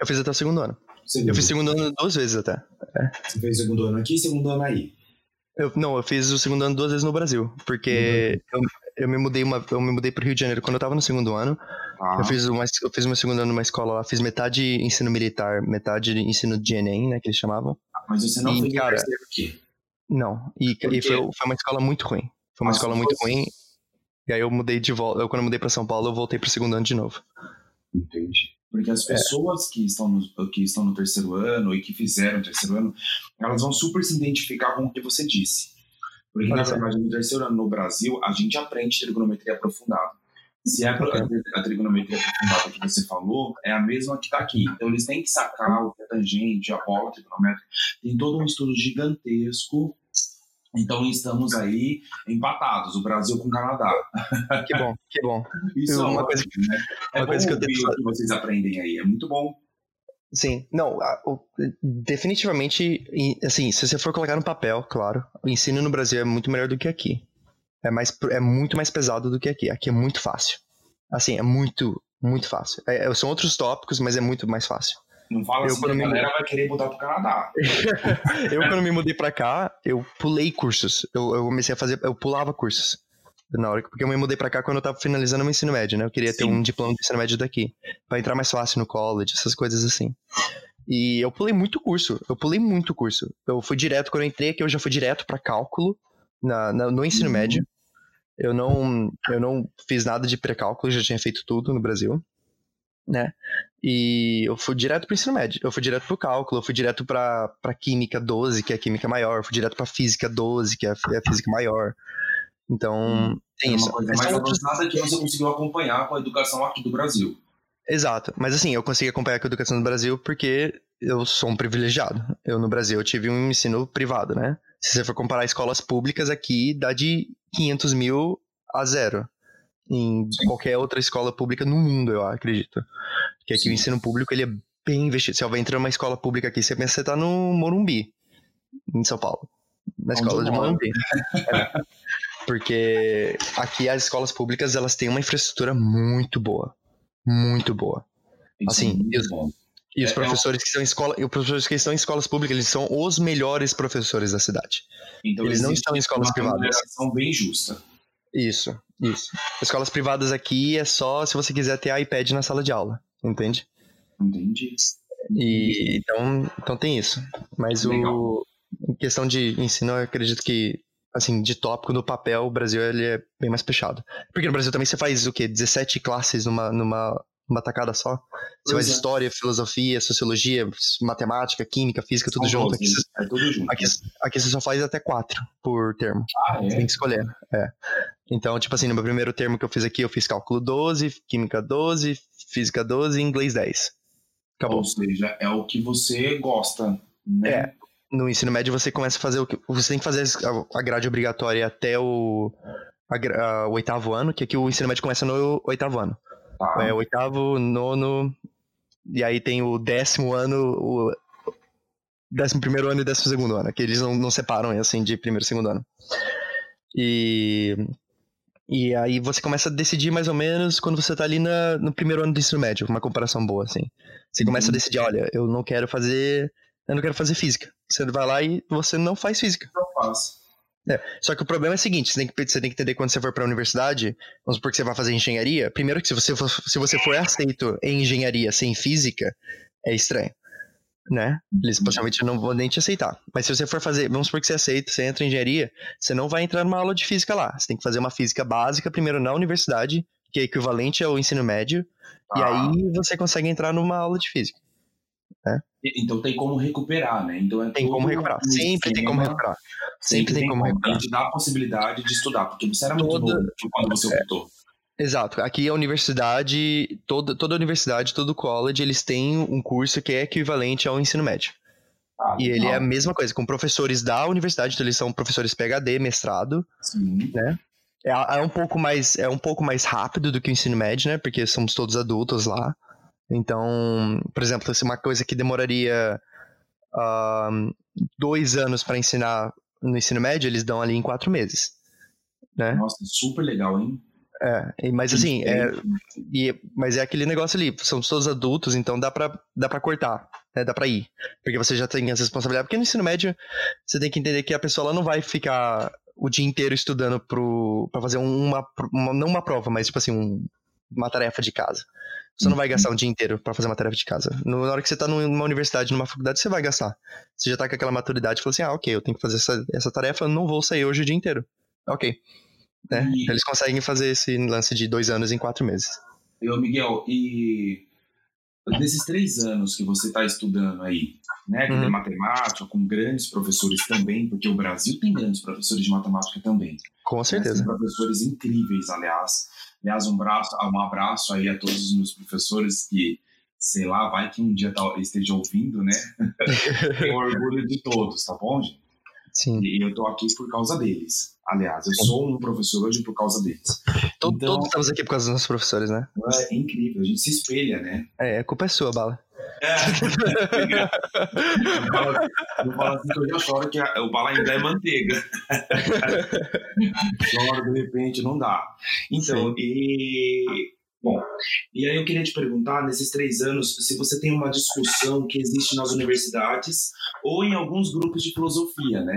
S1: Eu fiz até o segundo ano. Segundo. Eu fiz segundo ano duas vezes até. É.
S2: Você fez segundo ano aqui e segundo ano aí?
S1: Eu, não, eu fiz o segundo ano duas vezes no Brasil, porque uhum. eu, eu me mudei uma, eu me mudei pro Rio de Janeiro quando eu tava no segundo ano. Ah. Eu fiz uma, eu fiz meu segundo ano numa escola lá, fiz metade ensino militar, metade ensino de ENEM, né, que eles chamavam.
S2: Mas você não e, fez cara, aqui?
S1: Não, e, e foi, foi uma escola muito ruim. Foi uma escola muito ruim. E aí eu mudei de volta. Eu, quando eu mudei pra São Paulo, eu voltei pro segundo ano de novo.
S2: Entendi. Porque as é. pessoas é. que, estão no, que estão no terceiro ano e que fizeram o terceiro ano, elas vão super se identificar com o que você disse. Porque, na verdade, no terceiro ano no Brasil, a gente aprende trigonometria aprofundada. Se é a, a trigonometria aprofundada que você falou, é a mesma que está aqui. Então, eles têm que sacar o que é tangente, a bola trigonométrica. Tem todo um estudo gigantesco então estamos aí empatados, o Brasil com o Canadá.
S1: Que bom, que bom. (laughs)
S2: Isso é uma coisa, que, né? é uma coisa que eu tenho... que vocês aprendem aí, é muito bom.
S1: Sim, não, definitivamente, assim, se você for colocar no papel, claro, o ensino no Brasil é muito melhor do que aqui. É, mais, é muito mais pesado do que aqui. Aqui é muito fácil. Assim, é muito, muito fácil. É, são outros tópicos, mas é muito mais fácil.
S2: Não fala eu, assim, a me... galera vai querer mudar pro Canadá. (laughs)
S1: eu, quando me mudei pra cá, eu pulei cursos. Eu, eu, comecei a fazer, eu pulava cursos. Na hora, porque eu me mudei pra cá quando eu tava finalizando meu ensino médio, né? Eu queria Sim. ter um diploma de ensino médio daqui. para entrar mais fácil no college, essas coisas assim. E eu pulei muito curso. Eu pulei muito curso. Eu fui direto, quando eu entrei aqui, eu já fui direto para cálculo na, na, no ensino uhum. médio. Eu não, eu não fiz nada de pré-cálculo, já tinha feito tudo no Brasil né? E eu fui direto pro ensino médio, eu fui direto pro cálculo, eu fui direto pra, pra química 12, que é a química maior, eu fui direto pra física 12, que é a, é a física maior. Então, hum, tem é
S2: isso. Coisa mais avançada que você conseguiu acompanhar com a educação aqui do Brasil.
S1: Exato, mas assim, eu consegui acompanhar com a educação do Brasil porque eu sou um privilegiado. Eu no Brasil eu tive um ensino privado, né? Se você for comparar escolas públicas aqui, dá de 500 mil a zero em Sim. qualquer outra escola pública no mundo, eu acredito. Que aqui Sim. o ensino público ele é bem investido. Se você vai entrar numa escola pública aqui, você pensa que você tá no Morumbi, em São Paulo. Na Onde escola de Morumbi. é. Porque aqui as escolas públicas, elas têm uma infraestrutura muito boa. Muito boa. Assim, é os, e os é, professores é que são escola, os professores que estão em escolas públicas, eles são os melhores professores da cidade. Então, eles não estão em escolas privadas.
S2: Uma bem justa.
S1: Isso, isso. Escolas privadas aqui é só se você quiser ter iPad na sala de aula, entende?
S2: Entendi.
S1: E, então, então tem isso. Mas Legal. o em questão de ensino, eu acredito que assim, de tópico no papel, o Brasil ele é bem mais fechado. Porque no Brasil também você faz o quê? 17 classes numa, numa uma tacada só. Você faz é. história, filosofia, sociologia, matemática, química, física, tudo junto. Aqui, você,
S2: é tudo junto.
S1: Aqui, aqui, você só faz até quatro por termo.
S2: Ah, é?
S1: Você tem que escolher. É. Então, tipo assim, no meu primeiro termo que eu fiz aqui, eu fiz cálculo 12, química 12, física 12 e inglês 10. Acabou.
S2: Ou seja, é o que você gosta, né? É.
S1: No ensino médio você começa a fazer o que. Você tem que fazer a grade obrigatória até o, a, a, o oitavo ano, que aqui o ensino médio começa no oitavo ano. Tá. É, oitavo, nono, e aí tem o décimo ano, o décimo primeiro ano e décimo segundo ano, que eles não, não separam assim de primeiro e segundo ano. E, e aí você começa a decidir mais ou menos quando você tá ali na, no primeiro ano do ensino médio, uma comparação boa, assim. Você começa a uhum. decidir, olha, eu não quero fazer. Eu não quero fazer física. Você vai lá e você não faz física.
S2: Não faço.
S1: É, só que o problema é o seguinte, você tem, que, você tem que entender quando você for para a universidade, vamos supor que você vai fazer engenharia, primeiro que se você for, se você for aceito em engenharia sem física, é estranho, né? Eles possivelmente não vão nem te aceitar. Mas se você for fazer, vamos supor que você aceita, você entra em engenharia, você não vai entrar numa aula de física lá. Você tem que fazer uma física básica primeiro na universidade, que é equivalente ao ensino médio, ah. e aí você consegue entrar numa aula de física. Né?
S2: Então tem como recuperar, né? Então
S1: é tem como recuperar. Sempre tem como recuperar. Sempre, tem, como recuperar.
S2: Te dá a possibilidade de estudar, porque você era muito toda... novo quando você é. optou.
S1: É. Exato. Aqui a universidade, toda, toda universidade, todo college, eles têm um curso que é equivalente ao ensino médio. Ah, e ele é a mesma coisa, com professores da universidade, então eles são professores PhD, mestrado,
S2: Sim.
S1: né? É, é, um pouco mais, é um pouco mais rápido do que o ensino médio, né? Porque somos todos adultos lá. Então, por exemplo, se uma coisa que demoraria uh, dois anos para ensinar no ensino médio, eles dão ali em quatro meses. Né?
S2: Nossa, super legal, hein?
S1: É, mas assim, é, e, mas é aquele negócio ali, são todos adultos, então dá pra, dá pra cortar, né, dá pra ir. Porque você já tem as responsabilidades. Porque no ensino médio, você tem que entender que a pessoa ela não vai ficar o dia inteiro estudando pro, pra fazer uma, uma não uma prova, mas tipo assim, um, uma tarefa de casa. Você não vai gastar um dia inteiro para fazer uma tarefa de casa. Na hora que você tá numa universidade, numa faculdade, você vai gastar. Você já tá com aquela maturidade e fala assim: ah, ok, eu tenho que fazer essa, essa tarefa, eu não vou sair hoje o dia inteiro. Ok. Né? E... Eles conseguem fazer esse lance de dois anos em quatro meses.
S2: Eu, Miguel, e nesses três anos que você está estudando aí, né, que uhum. é matemática, com grandes professores também, porque o Brasil tem grandes professores de matemática também.
S1: Com certeza.
S2: Né, professores incríveis, aliás. Aliás, um, braço, um abraço aí a todos os meus professores que, sei lá, vai que um dia tá, esteja ouvindo, né? (laughs) Tenho orgulho de todos, tá bom, gente?
S1: Sim.
S2: E eu tô aqui por causa deles. Aliás, eu sou um professor hoje por causa deles.
S1: Então, todos estamos aqui por causa dos nossos professores, né?
S2: É incrível, a gente se espelha, né?
S1: É, a culpa é sua, Bala. É. (laughs)
S2: eu falo assim que eu já choro que o bala ainda é manteiga. (laughs) choro de repente, não dá. Então, Sim. e. Bom, e aí eu queria te perguntar, nesses três anos, se você tem uma discussão que existe nas universidades ou em alguns grupos de filosofia, né?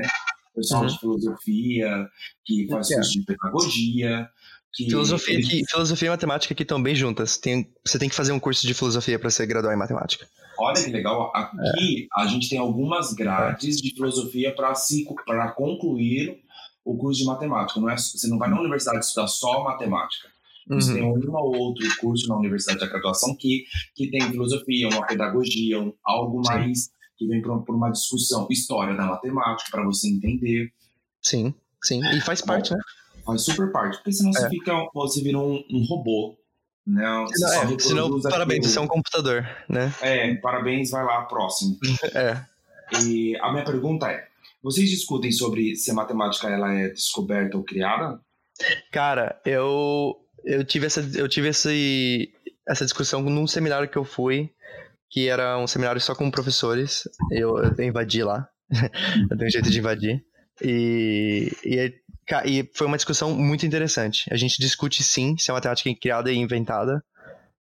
S2: Pessoal uhum. de filosofia, que faz é. curso de pedagogia, que
S1: filosofia, eles... aqui, filosofia e matemática aqui estão bem juntas. Tem, você tem que fazer um curso de filosofia para ser graduar em matemática.
S2: Olha que legal. Aqui é. a gente tem algumas grades de filosofia para concluir o curso de matemática. Não é, você não vai na universidade estudar só matemática. Você uhum. tem um ou outro curso na universidade de graduação que, que tem filosofia, uma pedagogia, um, algo Sim. mais que vem por, por uma discussão. História da matemática, para você entender.
S1: Sim, sim. E faz parte, né?
S2: faz super parte, porque senão é. você fica, você vira um, um robô. Né?
S1: Você é, senão, parabéns, você é um computador, né?
S2: É, parabéns, vai lá, próximo. (laughs)
S1: é.
S2: E a minha pergunta é, vocês discutem sobre se a matemática ela é descoberta ou criada?
S1: Cara, eu eu tive essa eu tive esse, essa discussão num seminário que eu fui, que era um seminário só com professores. Eu, eu invadi lá. (laughs) eu tenho jeito de invadir. E, e e foi uma discussão muito interessante. A gente discute sim se a matemática é criada e inventada.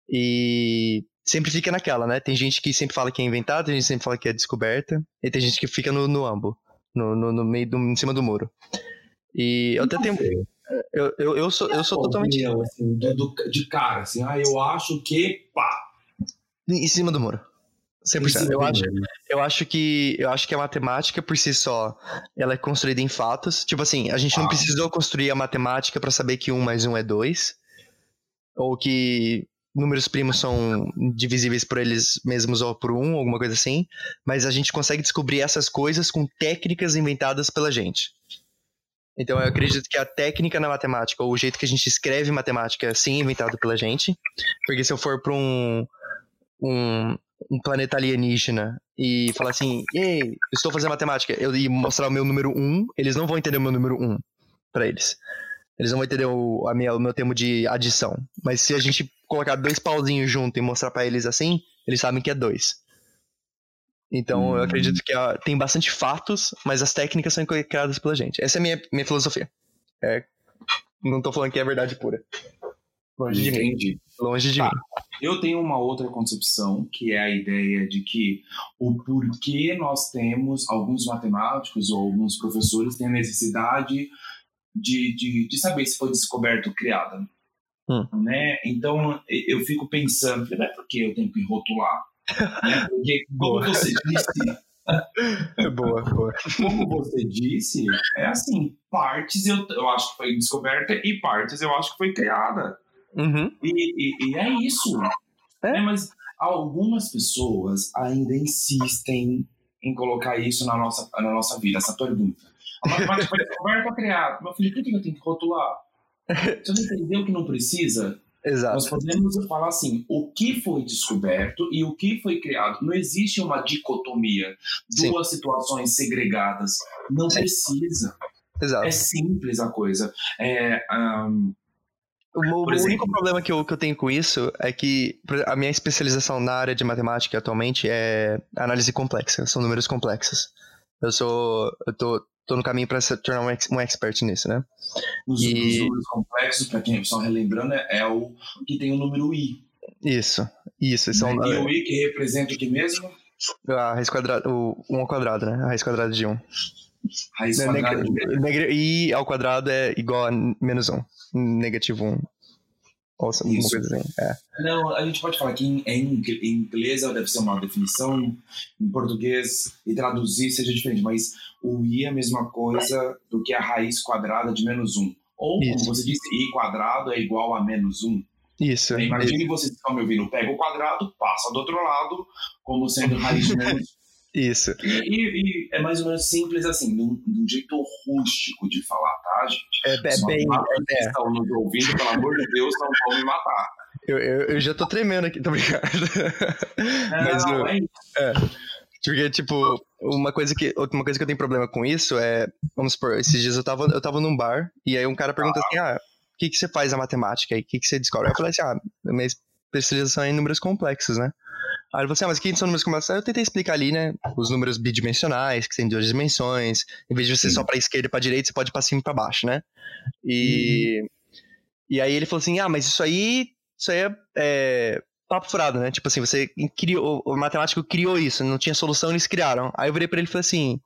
S1: E sempre fica naquela, né? Tem gente que sempre fala que é inventada, tem gente que sempre fala que é descoberta, e tem gente que fica no, no ambo, no, no, no meio, do, em cima do muro. E eu até tenho. Eu, eu, eu sou, eu sou totalmente.
S2: Assim, do, de cara, assim, ah, eu acho que. pá!
S1: Em cima do muro. 100%. Eu acho, eu acho que eu acho que a matemática por si só, ela é construída em fatos. Tipo assim, a gente não precisou construir a matemática para saber que 1 mais 1 é 2 ou que números primos são divisíveis por eles mesmos ou por 1, alguma coisa assim, mas a gente consegue descobrir essas coisas com técnicas inventadas pela gente. Então eu acredito que a técnica na matemática, ou o jeito que a gente escreve matemática, é sim inventado pela gente, porque se eu for para um um, um planeta alienígena e falar assim, ei, estou fazendo matemática, eu e mostrar o meu número 1, eles não vão entender o meu número 1 para eles. Eles não vão entender o, a minha, o meu termo de adição. Mas se a gente colocar dois pauzinhos junto e mostrar para eles assim, eles sabem que é dois. Então hum. eu acredito que a, tem bastante fatos, mas as técnicas são criadas pela gente. Essa é a minha, minha filosofia. É, não tô falando que é verdade pura.
S2: Longe de Entendi. mim.
S1: Longe de tá. mim.
S2: Eu tenho uma outra concepção, que é a ideia de que o porquê nós temos, alguns matemáticos ou alguns professores têm a necessidade de, de, de saber se foi descoberto ou criada. Hum. Né? Então, eu fico pensando, é por que eu tenho que rotular? Porque, como você disse...
S1: boa, boa.
S2: Como você disse, é assim, partes eu, eu acho que foi descoberta e partes eu acho que foi criada.
S1: Uhum.
S2: E, e, e, é isso. É. é. mas algumas pessoas ainda insistem em colocar isso na nossa, na nossa vida, essa pergunta. A matemática foi descoberta ou criada? Meu filho, por que eu tenho que rotular? Você não entendeu que não precisa?
S1: Exato.
S2: Nós podemos falar assim, o que foi descoberto e o que foi criado. Não existe uma dicotomia, duas Sim. situações segregadas. Não Sim. precisa.
S1: Exato.
S2: É simples a coisa. É, um,
S1: o, o único problema que eu, que eu tenho com isso é que a minha especialização na área de matemática atualmente é análise complexa, são números complexos. Eu sou. Eu tô, tô no caminho para se tornar um, ex, um expert nisso, né?
S2: Os, e... os números complexos, para quem só relembrando, é o que tem o número i.
S1: Isso, isso. São,
S2: e o i que representa o que mesmo?
S1: A raiz quadrada, o 1 ao quadrado, né? A raiz quadrada de 1.
S2: Raiz quadrada de
S1: 1. I ao quadrado é igual a menos 1 negativo 1. Ou alguma Isso. coisa assim. É.
S2: Não, a gente pode falar que em, em inglês deve ser uma definição, em português e traduzir seja diferente, mas o i é a mesma coisa do que a raiz quadrada de menos 1. Ou, Isso. como você disse, i quadrado é igual a menos 1.
S1: Isso.
S2: Imagine vocês que estão me ouvindo, pega o quadrado, passa do outro lado, como sendo raiz de menos
S1: Isso.
S2: E, e, e, é mais ou menos simples assim, de um jeito rústico de falar, tá, gente?
S1: É, é bem.
S2: É, estão nos ouvindo, pelo amor de Deus, não vão me matar.
S1: Eu, eu, eu já tô tremendo aqui, tô brincando. (laughs)
S2: Não, Mas, eu, é.
S1: É. Porque, tipo, uma coisa, que, uma coisa que eu tenho problema com isso é. Vamos supor, esses dias eu tava, eu tava num bar e aí um cara pergunta ah. assim: ah, o que, que você faz na matemática aí? O que, que você descobre? Aí eu falei assim: ah, minha especialização é em números complexos, né? Aí ele falou assim, ah, mas que são números? Aí eu tentei explicar ali, né, os números bidimensionais, que tem duas dimensões, em vez de você Sim. só para esquerda e para direita, você pode para cima e para baixo, né? E, uhum. e aí ele falou assim, ah, mas isso aí, isso aí é, é papo furado, né? Tipo assim, você criou, o matemático criou isso, não tinha solução, eles criaram. Aí eu virei para ele e falei assim,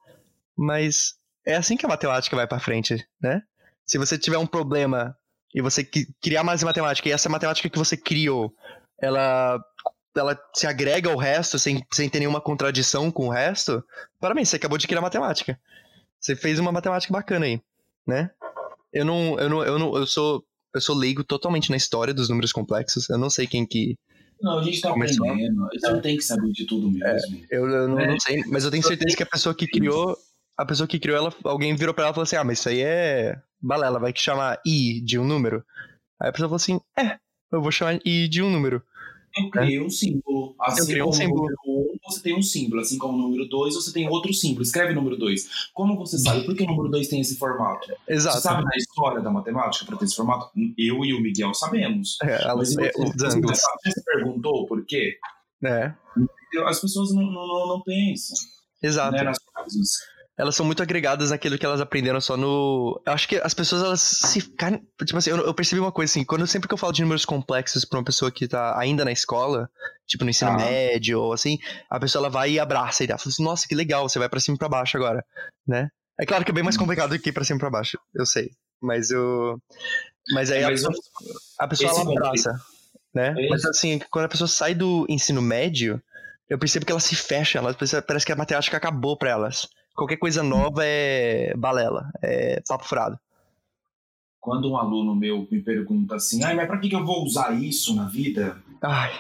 S1: mas é assim que a matemática vai para frente, né? Se você tiver um problema e você criar mais matemática, e essa matemática que você criou, ela ela se agrega ao resto sem, sem ter nenhuma contradição com o resto, parabéns, você acabou de criar matemática. Você fez uma matemática bacana aí, né? Eu não, eu não, eu não, eu sou, eu sou leigo totalmente na história dos números complexos. Eu não sei quem que
S2: não, a gente tá começou. aprendendo. Você não tem que saber de tudo mesmo. É,
S1: eu, eu não, é. não, sei, mas eu tenho certeza que a pessoa que criou, a pessoa que criou ela, alguém virou para ela e falou assim: "Ah, mas isso aí é balela, vai que chamar i de um número". Aí a pessoa falou assim: "É, eu vou chamar i de um número".
S2: Eu criei um símbolo. Assim
S1: um símbolo. número 1,
S2: um, você tem um símbolo. Assim como o número 2, você tem outro símbolo. Escreve número 2. Como você sabe por que o número 2 tem esse formato?
S1: Exato.
S2: Você sabe da história da matemática para ter esse formato? Eu e o Miguel sabemos.
S1: É, Mas
S2: você, você, você perguntou por quê?
S1: É.
S2: As pessoas não, não, não pensam.
S1: Exato.
S2: Né, nas coisas
S1: elas são muito agregadas naquilo que elas aprenderam só no. Eu acho que as pessoas, elas se. Tipo assim, eu, eu percebi uma coisa assim, quando sempre que eu falo de números complexos pra uma pessoa que tá ainda na escola, tipo no ensino ah. médio ou assim, a pessoa ela vai e abraça e dá. Fala assim, nossa, que legal, você vai para cima e pra baixo agora, né? É claro que é bem mais complicado do que ir pra cima e pra baixo, eu sei. Mas eu. Mas aí é, mas a, pessoa, a pessoa ela abraça, né? É mas assim, quando a pessoa sai do ensino médio, eu percebo que ela se fecha, ela, parece que a matemática acabou pra elas. Qualquer coisa nova é balela, é papo furado.
S2: Quando um aluno meu me pergunta assim, ai, mas pra que eu vou usar isso na vida?
S1: Ai.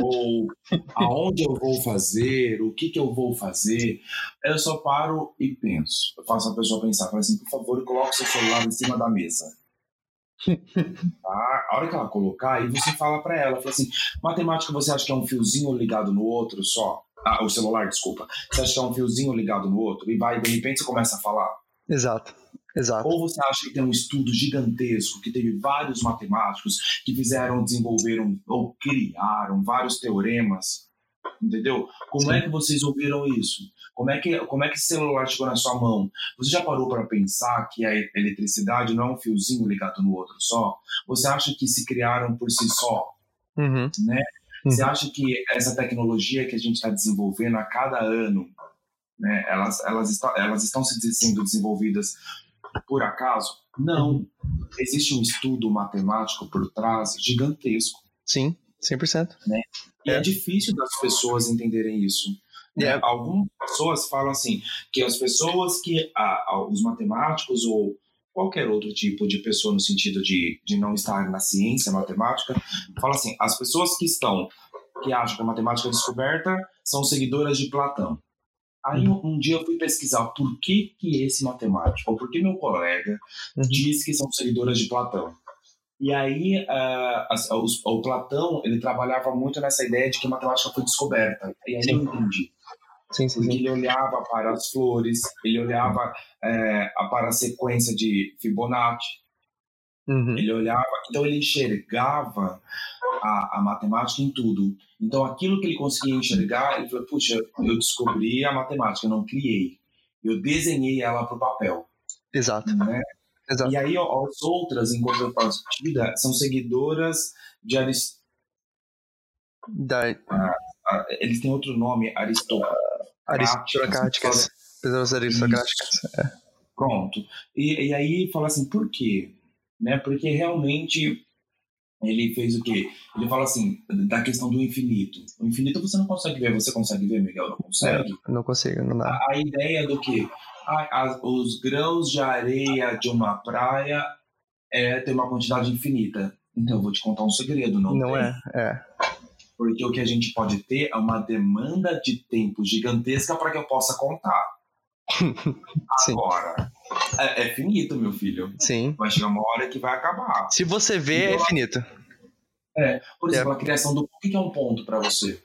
S2: Ou aonde eu vou fazer, o que, que eu vou fazer, eu só paro e penso. Eu faço a pessoa pensar, falo assim, por favor, coloque seu celular em cima da mesa. (laughs) Tá? A hora que ela colocar, aí você fala para ela, fala assim, matemática você acha que é um fiozinho ligado no outro só? Ah, o celular, desculpa. Você acha que é um fiozinho ligado no outro e vai, de repente, você começa a falar?
S1: Exato. Exato.
S2: Ou você acha que tem um estudo gigantesco que teve vários matemáticos que fizeram, desenvolveram ou criaram vários teoremas, entendeu? Como Sim. é que vocês ouviram isso? Como é que como é que esse celular chegou na sua mão? Você já parou para pensar que a eletricidade não é um fiozinho ligado no outro só? Você acha que se criaram por si só?
S1: Uhum.
S2: Né? Você uhum. acha que essa tecnologia que a gente está desenvolvendo a cada ano, né, elas, elas, está, elas estão sendo desenvolvidas por acaso? Não. Existe um estudo matemático por trás gigantesco.
S1: Sim, 100%.
S2: Né? E é. é difícil das pessoas entenderem isso. Né? É. Algumas pessoas falam assim, que as pessoas que, os matemáticos ou qualquer outro tipo de pessoa no sentido de, de não estar na ciência matemática, fala assim, as pessoas que estão, que acham que a matemática é descoberta, são seguidoras de Platão. Aí um, um dia eu fui pesquisar por que que esse matemático, ou por que meu colega uhum. diz que são seguidoras de Platão. E aí uh, as, os, o Platão, ele trabalhava muito nessa ideia de que a matemática foi descoberta. E aí eu entendi.
S1: Sim, sim, sim.
S2: Ele olhava para as flores, ele olhava é, para a sequência de Fibonacci,
S1: uhum.
S2: ele olhava, então ele enxergava a, a, matemática em tudo. Então aquilo que ele conseguia enxergar, ele falou: puxa, eu descobri a matemática, eu não criei, eu desenhei ela para o papel.
S1: Exato.
S2: Né?
S1: Exato.
S2: E aí as outras, em contrapartida, são seguidoras de Aristóteles.
S1: Da...
S2: Ah, ah, eles têm outro nome, Aristóteles
S1: aristocráticas. Pessoas aristocráticas. É.
S2: Pronto. E, e aí fala assim, por quê? Né? Porque realmente ele fez o quê? Ele fala assim, da questão do infinito. O infinito você não consegue ver, você consegue ver, Miguel? Não consegue?
S1: É, não consigo, não dá.
S2: A, a ideia do que os grãos de areia de uma praia é, tem uma quantidade infinita. Então eu vou te contar um segredo, não
S1: Não
S2: tem.
S1: é, é.
S2: Porque o que a gente pode ter é uma demanda de tempo gigantesca para que eu possa contar. (laughs)
S1: Sim.
S2: Agora, é, é finito, meu filho.
S1: Sim.
S2: Vai chegar uma hora que vai acabar.
S1: Se você vê, é
S2: Então,
S1: infinito.
S2: Por exemplo, a criação do. O que é um ponto para você?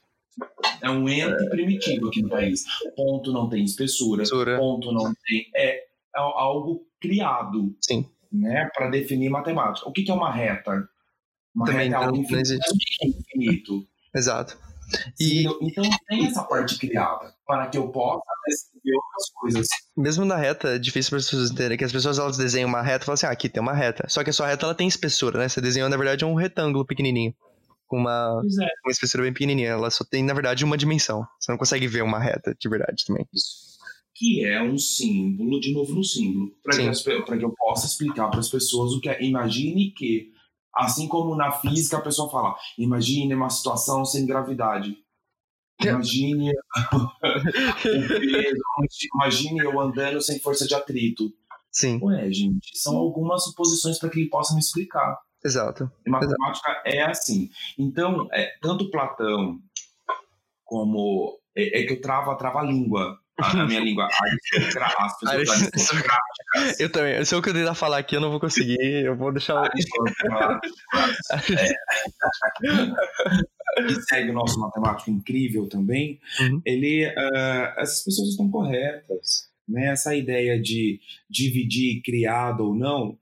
S2: É um ente primitivo aqui no país. Ponto não tem espessura.
S1: Espessura.
S2: Ponto não tem. É, é algo criado,
S1: Sim.
S2: né, para definir matemática. O que que é uma reta? Uma
S1: Também
S2: reta é algo
S1: não- não
S2: infinito.
S1: existe.
S2: Mas o que é infinito?
S1: Exato. E
S2: Sim, então tem essa parte criada para que eu possa descrever outras coisas.
S1: mesmo na reta, é difícil para as pessoas entenderem que as pessoas elas desenham uma reta e falam assim, ah, aqui tem uma reta. Só que a sua reta ela tem espessura, né? Você desenhou, na verdade, um retângulo pequenininho. Com uma,
S2: é.
S1: uma espessura bem pequenininha. Ela só tem, na verdade, uma dimensão. Você não consegue ver uma reta de verdade também.
S2: Que é um símbolo, de novo no símbolo, para que, que eu possa explicar para as pessoas o que é. Imagine que, assim como na física a pessoa fala, imagine uma situação sem gravidade. Imagine (laughs) o peso, imagine eu andando sem força de atrito.
S1: Sim,
S2: Ué, gente, são algumas suposições para que ele possa me explicar.
S1: exato.
S2: E matemática é assim. Então, é, tanto Platão como. É, é que eu travo, trava a língua. A, a minha língua. Aristocráticas. (laughs) (laughs)
S1: Eu também. Se eu tentar falar aqui, eu não vou conseguir. Eu vou deixar.
S2: aristocráticas, que (laughs) segue o nosso matemático incrível também,
S1: Uhum.
S2: ele, ah, essas pessoas estão corretas. Né? Essa ideia de dividir criado ou não,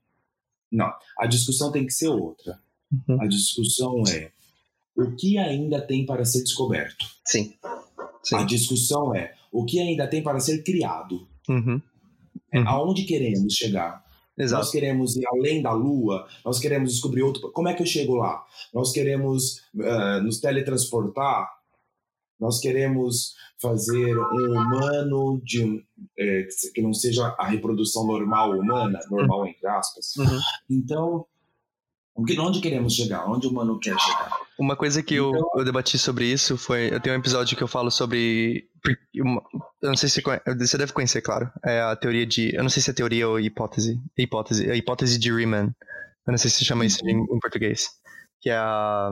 S2: não. A discussão tem que ser outra.
S1: Uhum.
S2: A discussão é o que ainda tem para ser descoberto.
S1: Sim.
S2: A
S1: Sim.
S2: discussão é o que ainda tem para ser criado.
S1: Uhum.
S2: É,
S1: Uhum.
S2: Aonde queremos chegar? Nós
S1: Exato.
S2: queremos ir além da Lua, nós queremos descobrir outro. Como é que eu chego lá? Nós queremos eh, nos teletransportar, nós queremos fazer um humano de um, eh, que não seja a reprodução normal humana, normal entre aspas.
S1: Uhum.
S2: Então, onde queremos chegar? Onde o humano quer chegar?
S1: Uma coisa que eu,
S2: Então-
S1: eu debati sobre isso foi. Eu tenho um episódio que eu falo sobre. eu não sei se você você deve conhecer, claro. É a teoria de. Eu não sei se é teoria ou hipótese. Hipótese. A hipótese de Riemann. Eu não sei se chama isso em, em português. Que é a.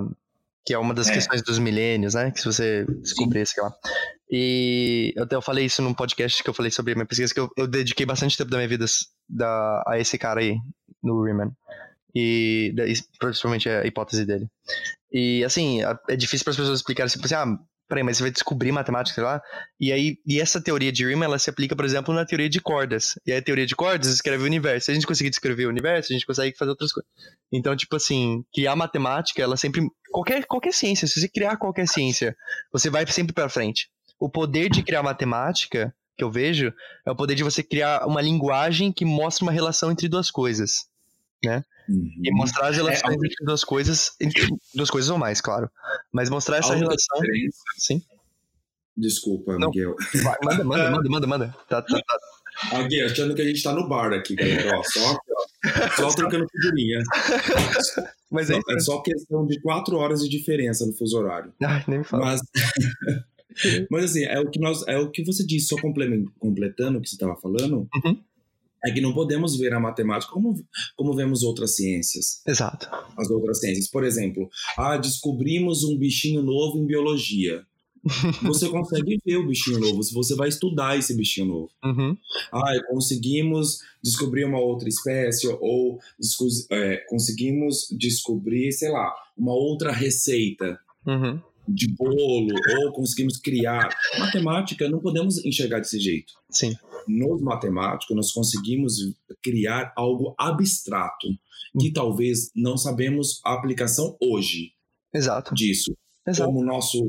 S1: Que é uma das
S2: É.
S1: questões dos milênios, né? Que se você descobrir, sei lá. E eu, até eu falei isso num podcast que eu falei sobre a minha pesquisa, que eu, eu dediquei bastante tempo da minha vida da, a esse cara aí, no Riemann. E principalmente a hipótese dele. E assim, é difícil para as pessoas explicarem tipo assim, ah, peraí, mas você vai descobrir matemática, sei lá. E aí, e essa teoria de Riemann, ela se aplica, por exemplo, na teoria de cordas. E a teoria de cordas escreve o universo. Se a gente conseguir descrever o universo, a gente consegue fazer outras coisas. Então, tipo assim, a matemática, ela sempre qualquer qualquer ciência, se você criar qualquer ciência, você vai sempre para frente. O poder de criar matemática, que eu vejo, é o poder de você criar uma linguagem que mostra uma relação entre duas coisas. E mostrar as relações
S2: a-
S1: entre duas coisas, entre duas coisas ou mais, claro. Mas mostrar essa relação.
S2: diferença-
S1: Sim.
S2: Desculpa,
S1: Não.
S2: Miguel.
S1: Vai, manda, manda, (laughs) manda, manda, manda. Tá, tá, tá.
S2: Aqui, achando que a gente tá no bar aqui. (laughs) Ó, só, só trocando figurinha. (laughs)
S1: Mas é
S2: Só- é só questão de quatro horas de diferença no fuso horário.
S1: Ai, nem me fala.
S2: Mas, mas assim, é o que nós, é o que você disse, só complemen- completando o que você estava falando,
S1: Uhum.
S2: É que não podemos ver a matemática como, como vemos outras ciências.
S1: Exato.
S2: As outras ciências, por exemplo, ah, descobrimos um bichinho novo em biologia. Você consegue ver o bichinho novo, se você vai estudar esse bichinho novo.
S1: Uhum.
S2: Ah, conseguimos descobrir uma outra espécie ou é, conseguimos descobrir, sei lá, uma outra receita
S1: Uhum.
S2: De bolo ou conseguimos criar. Matemática não podemos enxergar desse jeito.
S1: Sim.
S2: Nos matemáticos nós conseguimos criar algo abstrato que talvez não sabemos a aplicação hoje
S1: Exato.
S2: disso.
S1: Exato.
S2: Como o nosso,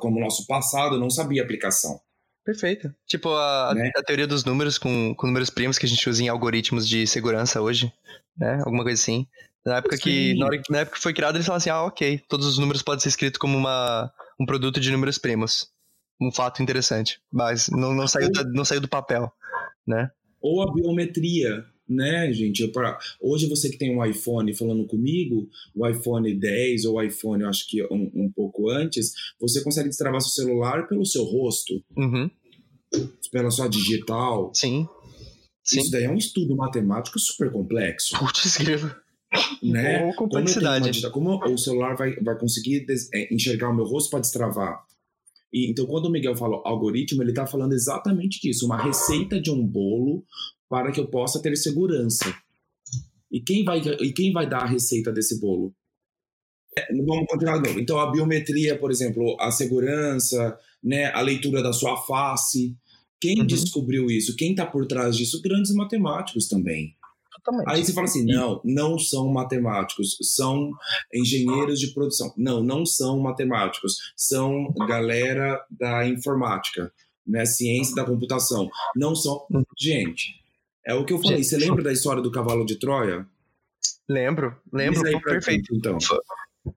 S2: como nosso passado não sabia a aplicação.
S1: Perfeito. Tipo, a,
S2: Né?
S1: a teoria dos números com, com números primos que a gente usa em algoritmos de segurança hoje, né? Alguma coisa assim. Na época que,
S2: Sim.
S1: na, hora, que- na época que foi criado, eles falaram assim, ah, ok, todos os números podem ser escritos como uma, um produto de números primos. Um fato interessante. Mas não, não, saiu, da- não saiu do papel, né?
S2: Ou a biometria, né, gente? Pra- Hoje você que tem um iPhone falando comigo, o iPhone 10 ou o iPhone, eu acho que um, um pouco antes, você consegue destravar seu celular pelo seu rosto,
S1: Uhum.
S2: pela sua digital.
S1: Sim. Sim.
S2: Isso daí é um estudo matemático super complexo.
S1: Putz, (laughs) grilo.
S2: Né?
S1: Ou complexidade.
S2: Como, como, o celular vai, vai conseguir é, enxergar o meu rosto para destravar? E, então, quando o Miguel falou algoritmo, ele está falando exatamente disso, uma receita de um bolo para que eu possa ter segurança. E quem vai, e quem vai dar a receita desse bolo? É, vamos continuar. Então, a biometria, por exemplo, a segurança, né, a leitura da sua face. Quem uhum. descobriu isso? Quem está por trás disso? Grandes matemáticos também. Totalmente. Aí você fala assim: não, não são matemáticos, são engenheiros de produção. Não, não são matemáticos, são galera da informática, né? Ciência da computação. Não são. Uhum. Gente, é o que eu falei. Você lembra da história do cavalo de Troia?
S1: Lembro, lembro, perfeito. então.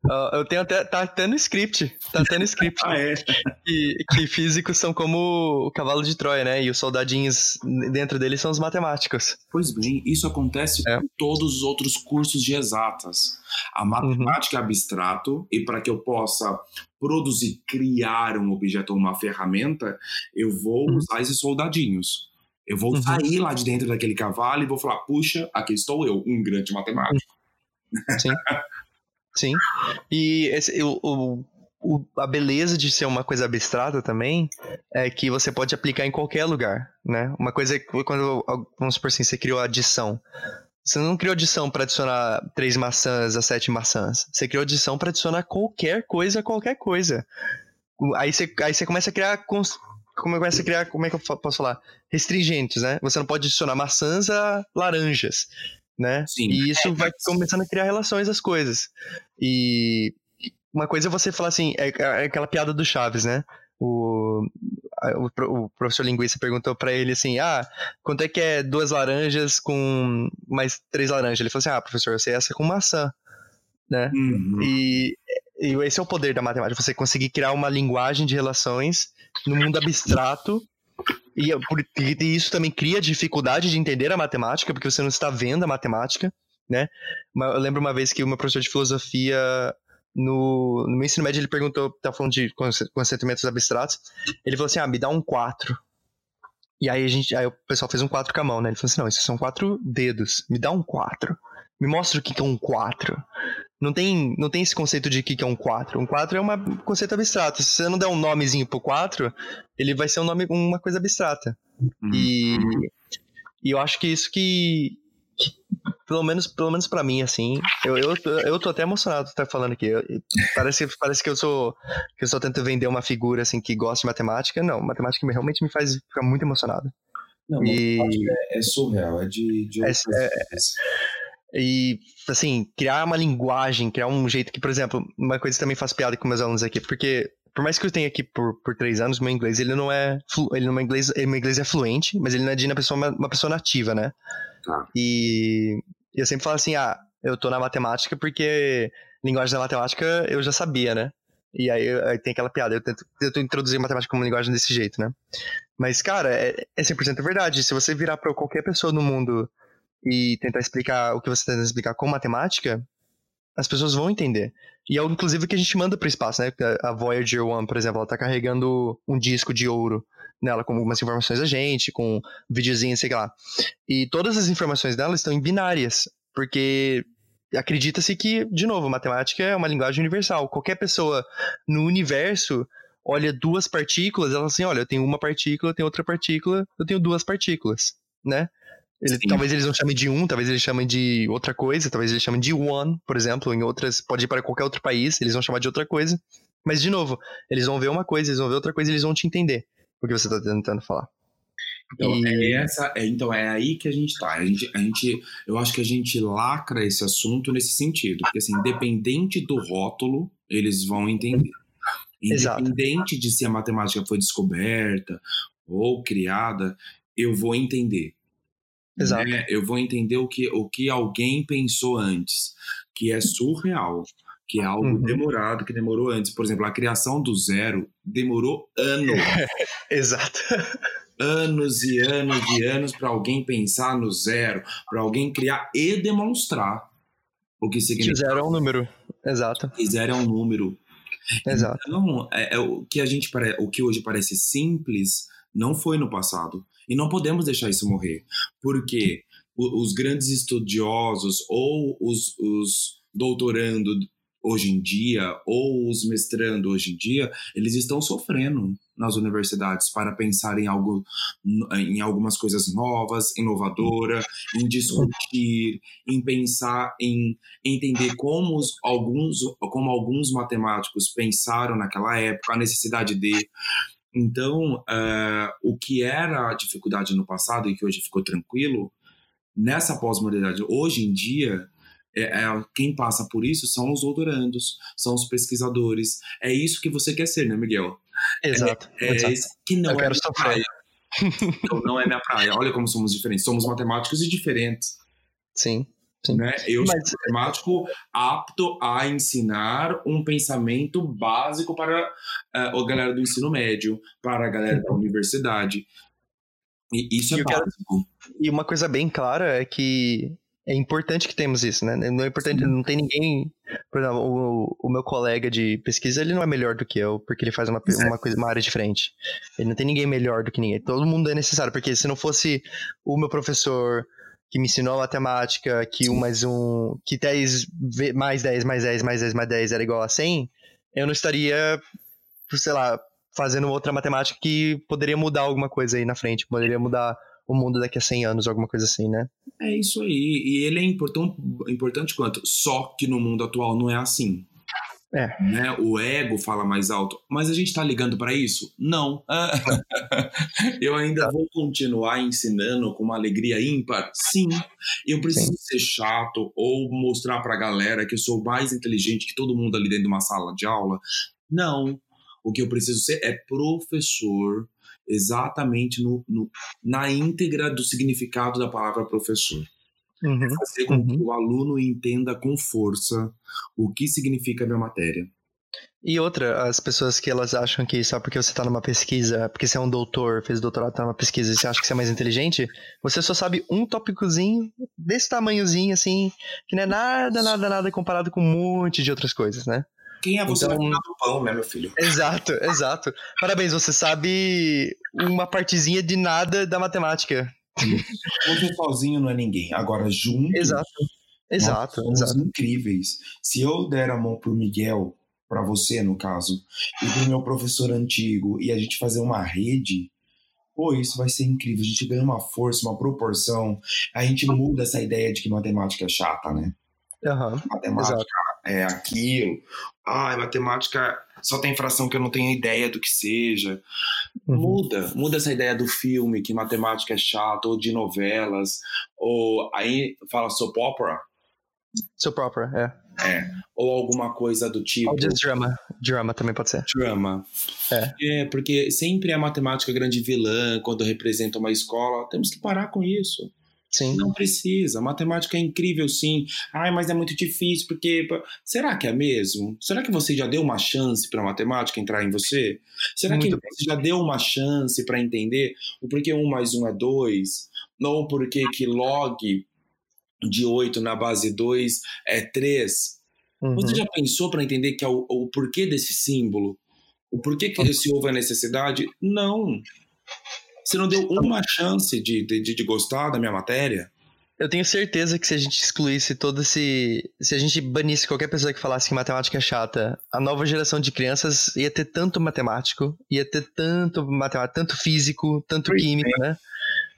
S1: Uh, eu tenho até. Tá até no script. Tá até no script. (laughs)
S2: ah, é?
S1: Que, que físicos são como o cavalo de Troia, né? E os soldadinhos dentro deles são os matemáticos.
S2: Pois bem, isso acontece é. com todos os outros cursos de exatas. A matemática uhum. é abstrato, e para que eu possa produzir, criar um objeto ou uma ferramenta, eu vou uhum. usar esses soldadinhos. Eu vou uhum. sair lá de dentro daquele cavalo e vou falar: puxa, aqui estou eu, um grande matemático.
S1: Sim. (laughs) Sim. E esse, o, o, o, a beleza de ser uma coisa abstrata também é que você pode aplicar em qualquer lugar, né? Uma coisa é quando, vamos supor assim, você criou a adição. Você não criou adição para adicionar três maçãs a sete maçãs. Você criou adição para adicionar qualquer coisa a qualquer coisa. Aí você, aí você começa a criar como começa a criar, como é que eu posso falar? Restringentes, né? Você não pode adicionar maçãs a laranjas né?
S2: Sim.
S1: E isso é, vai começando a criar relações das coisas. E uma coisa é você falar assim, é, é aquela piada do Chaves, né? O, o, o professor linguista perguntou para ele assim: Ah, quanto é que é duas laranjas com mais três laranjas? Ele falou assim: Ah, professor, eu sei essa com maçã, né? Uhum. E, e esse é o poder da matemática, você conseguir criar uma linguagem de relações no mundo abstrato e, e isso também cria dificuldade de entender a matemática, porque você não está vendo a matemática, né? Eu lembro uma vez que o meu professor de filosofia no, no meu ensino médio ele perguntou, tá falando de conceitos abstratos, ele falou assim, ah, me dá um 4. E aí a gente, aí o pessoal fez um 4 com a mão, né? Ele falou assim, não, isso são quatro dedos, me dá um 4. Me mostra o que é um 4. Não tem, não tem esse conceito de que é um 4. Um 4 é um conceito abstrato. Se você não der um nomezinho pro 4, ele vai ser um nome, uma coisa abstrata. Uhum. E, e eu acho que isso que, que, pelo menos pelo menos para mim assim eu, eu, eu tô até emocionado de estar falando aqui eu, parece parece que eu sou que eu só tento vender uma figura assim que gosta de matemática não matemática realmente me faz ficar muito emocionado
S2: não e... é, é surreal é de, de
S1: é, é, e, assim, criar uma linguagem, criar um jeito que, por exemplo, uma coisa que também faz piada com meus alunos aqui, porque por mais que eu tenha aqui por, por três anos, meu inglês, ele não é, ele não é inglês, meu inglês é fluente, mas ele não é de uma pessoa, uma pessoa nativa, né?
S2: Ah.
S1: E eu sempre falo assim, ah, eu tô na matemática porque linguagem da matemática eu já sabia, né? E aí, aí tem aquela piada, eu tento, eu tento introduzir matemática como linguagem desse jeito, né? Mas, cara, é, é 100% verdade. Se você virar para qualquer pessoa no mundo e tentar explicar o que você tenta explicar com matemática, as pessoas vão entender. E é inclusive o que a gente manda para o espaço, né? A Voyager 1, por exemplo, ela está carregando um disco de ouro nela com algumas informações da gente, com um videozinho, sei lá. E todas as informações dela estão em binárias, porque acredita-se que, de novo, matemática é uma linguagem universal. Qualquer pessoa no universo olha duas partículas, ela assim, olha, eu tenho uma partícula, eu tenho outra partícula, eu tenho duas partículas, né? Ele, talvez eles não chamem de um, talvez eles chamem de outra coisa, talvez eles chamem de one, por exemplo, em outras, pode ir para qualquer outro país, eles vão chamar de outra coisa. Mas, de novo, eles vão ver uma coisa, eles vão ver outra coisa, eles vão te entender o que você está tentando falar.
S2: Então, e... é essa, é, então é aí que a gente tá. A gente, a gente, eu acho que a gente lacra esse assunto nesse sentido. Porque, assim, independente do rótulo, eles vão entender. Independente Exato. de se a matemática foi descoberta ou criada, eu vou entender.
S1: Exato.
S2: Né? Eu vou entender o que, o que alguém pensou antes, que é surreal, que é algo uhum. demorado, que demorou antes. Por exemplo, a criação do zero demorou anos. (laughs)
S1: Exato.
S2: Anos e anos e anos para alguém pensar no zero, para alguém criar e demonstrar o que significa.
S1: Que zero é um número. Exato.
S2: Que zero é um número.
S1: Exato.
S2: Então, é, é, o que a gente o que hoje parece simples não foi no passado. E não podemos deixar isso morrer. Porque os grandes estudiosos ou os, os doutorando hoje em dia ou os mestrando hoje em dia, eles estão sofrendo nas universidades para pensar em algo em algumas coisas novas, inovadoras, em discutir, em pensar em entender como os, alguns como alguns matemáticos pensaram naquela época, a necessidade de então, uh, o que era a dificuldade no passado e que hoje ficou tranquilo, nessa pós-modernidade, hoje em dia, é, é, quem passa por isso são os doutorandos, são os pesquisadores. É isso que você quer ser, né, Miguel?
S1: Exato.
S2: É, é
S1: exato.
S2: que não Eu é minha praia. então, não é minha praia. Olha como somos diferentes. Somos matemáticos e diferentes.
S1: Sim. Sim.
S2: Né? Eu Mas... sou matemático apto a ensinar um pensamento básico para uh, a galera do ensino médio, para a galera da universidade. E isso é básico. Quero...
S1: E uma coisa bem clara é que é importante que temos isso, né? Não é importante, não tem ninguém. Por exemplo, o, o, meu colega de pesquisa, ele não é melhor do que eu, porque ele faz uma, uma, coisa, uma área diferente. Ele não tem ninguém melhor do que ninguém. Todo mundo é necessário, porque se não fosse o meu professor que me ensinou a matemática, que um mais um. que 10 mais 10 mais 10 mais 10 mais 10 era igual a 100, eu não estaria, sei lá, fazendo outra matemática que poderia mudar alguma coisa aí na frente, poderia mudar o mundo daqui a 100 anos, alguma coisa assim, né?
S2: É isso aí. E ele é importante, importante quanto? Só que no mundo atual não é assim.
S1: É.
S2: Né? O ego fala mais alto. Mas a gente está ligando para isso? Não. (laughs) eu ainda vou continuar ensinando com uma alegria ímpar? Sim. Eu preciso Sim. ser chato ou mostrar para a galera que eu sou mais inteligente que todo mundo ali dentro de uma sala de aula? Não. O que eu preciso ser é professor exatamente no, no, na íntegra do significado da palavra professor. Uhum, fazer com uhum. que o aluno entenda com força o que significa a minha matéria.
S1: E outra, as pessoas que elas acham que só porque você está numa pesquisa, porque você é um doutor, fez doutorado, está numa pesquisa e você acha que você é mais inteligente, você só sabe um tópicozinho desse tamanhozinho, assim, que não é nada, nada, nada comparado com um monte de outras coisas, né?
S2: Quem é você então, do pão, né, meu filho?
S1: Exato, exato. Parabéns, você sabe uma partezinha de nada da matemática.
S2: Você sozinho não é ninguém. Agora, junto.
S1: Exato. Exato, exato.
S2: incríveis. Se eu der a mão pro Miguel, para você no caso, e pro meu professor antigo, e a gente fazer uma rede, pô, isso vai ser incrível. A gente ganha uma força, uma proporção. A gente muda essa ideia de que matemática é chata, né?
S1: Uhum,
S2: matemática exato. é aquilo. Ah, matemática só tem fração que eu não tenho ideia do que seja. Uhum. Muda, muda essa ideia do filme, que matemática é chato, ou de novelas, ou aí fala soap opera.
S1: Soap opera,
S2: é. É, ou alguma coisa do tipo. Ou
S1: just drama. Drama também pode ser.
S2: Drama.
S1: É.
S2: É, porque sempre é a matemática grande vilã quando representa uma escola. Temos que parar com isso.
S1: Sim.
S2: Não precisa. Matemática é incrível, sim. Ai, mas é muito difícil, porque. Será que é mesmo? Será que você já deu uma chance para a matemática entrar em você? Será muito que bem. você já deu uma chance para entender o porquê 1 mais 1 é 2? Ou porquê que log de 8 na base 2 é 3? Uhum. Você já pensou para entender que é o, o porquê desse símbolo? O porquê que esse houve a necessidade? Não. Você não deu uma chance de, de, de gostar da minha matéria?
S1: Eu tenho certeza que se a gente excluísse todo esse. Se a gente banisse qualquer pessoa que falasse que matemática é chata, a nova geração de crianças ia ter tanto matemático, ia ter tanto matemático, tanto físico, tanto pois químico, né?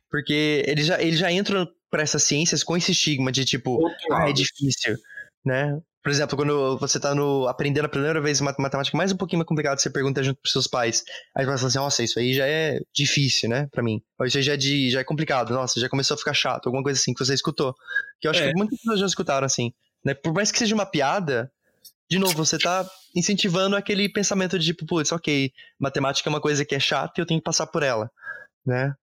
S1: Porque eles já, eles já entram para essas ciências com esse estigma de tipo, ah, é difícil, né? Por exemplo, quando você está no, aprendendo a primeira vez matemática mais um pouquinho mais complicado, você pergunta junto pros seus pais. Aí você fala assim, nossa, isso aí já é difícil, né, pra mim. Ou isso aí já é, de, já é complicado, nossa, já começou a ficar chato, alguma coisa assim que você escutou. Que eu acho é. que muitas pessoas já escutaram assim. Né? Por mais que seja uma piada, de novo, você está incentivando aquele pensamento de tipo, putz, ok, matemática é uma coisa que é chata e eu tenho que passar por ela, né?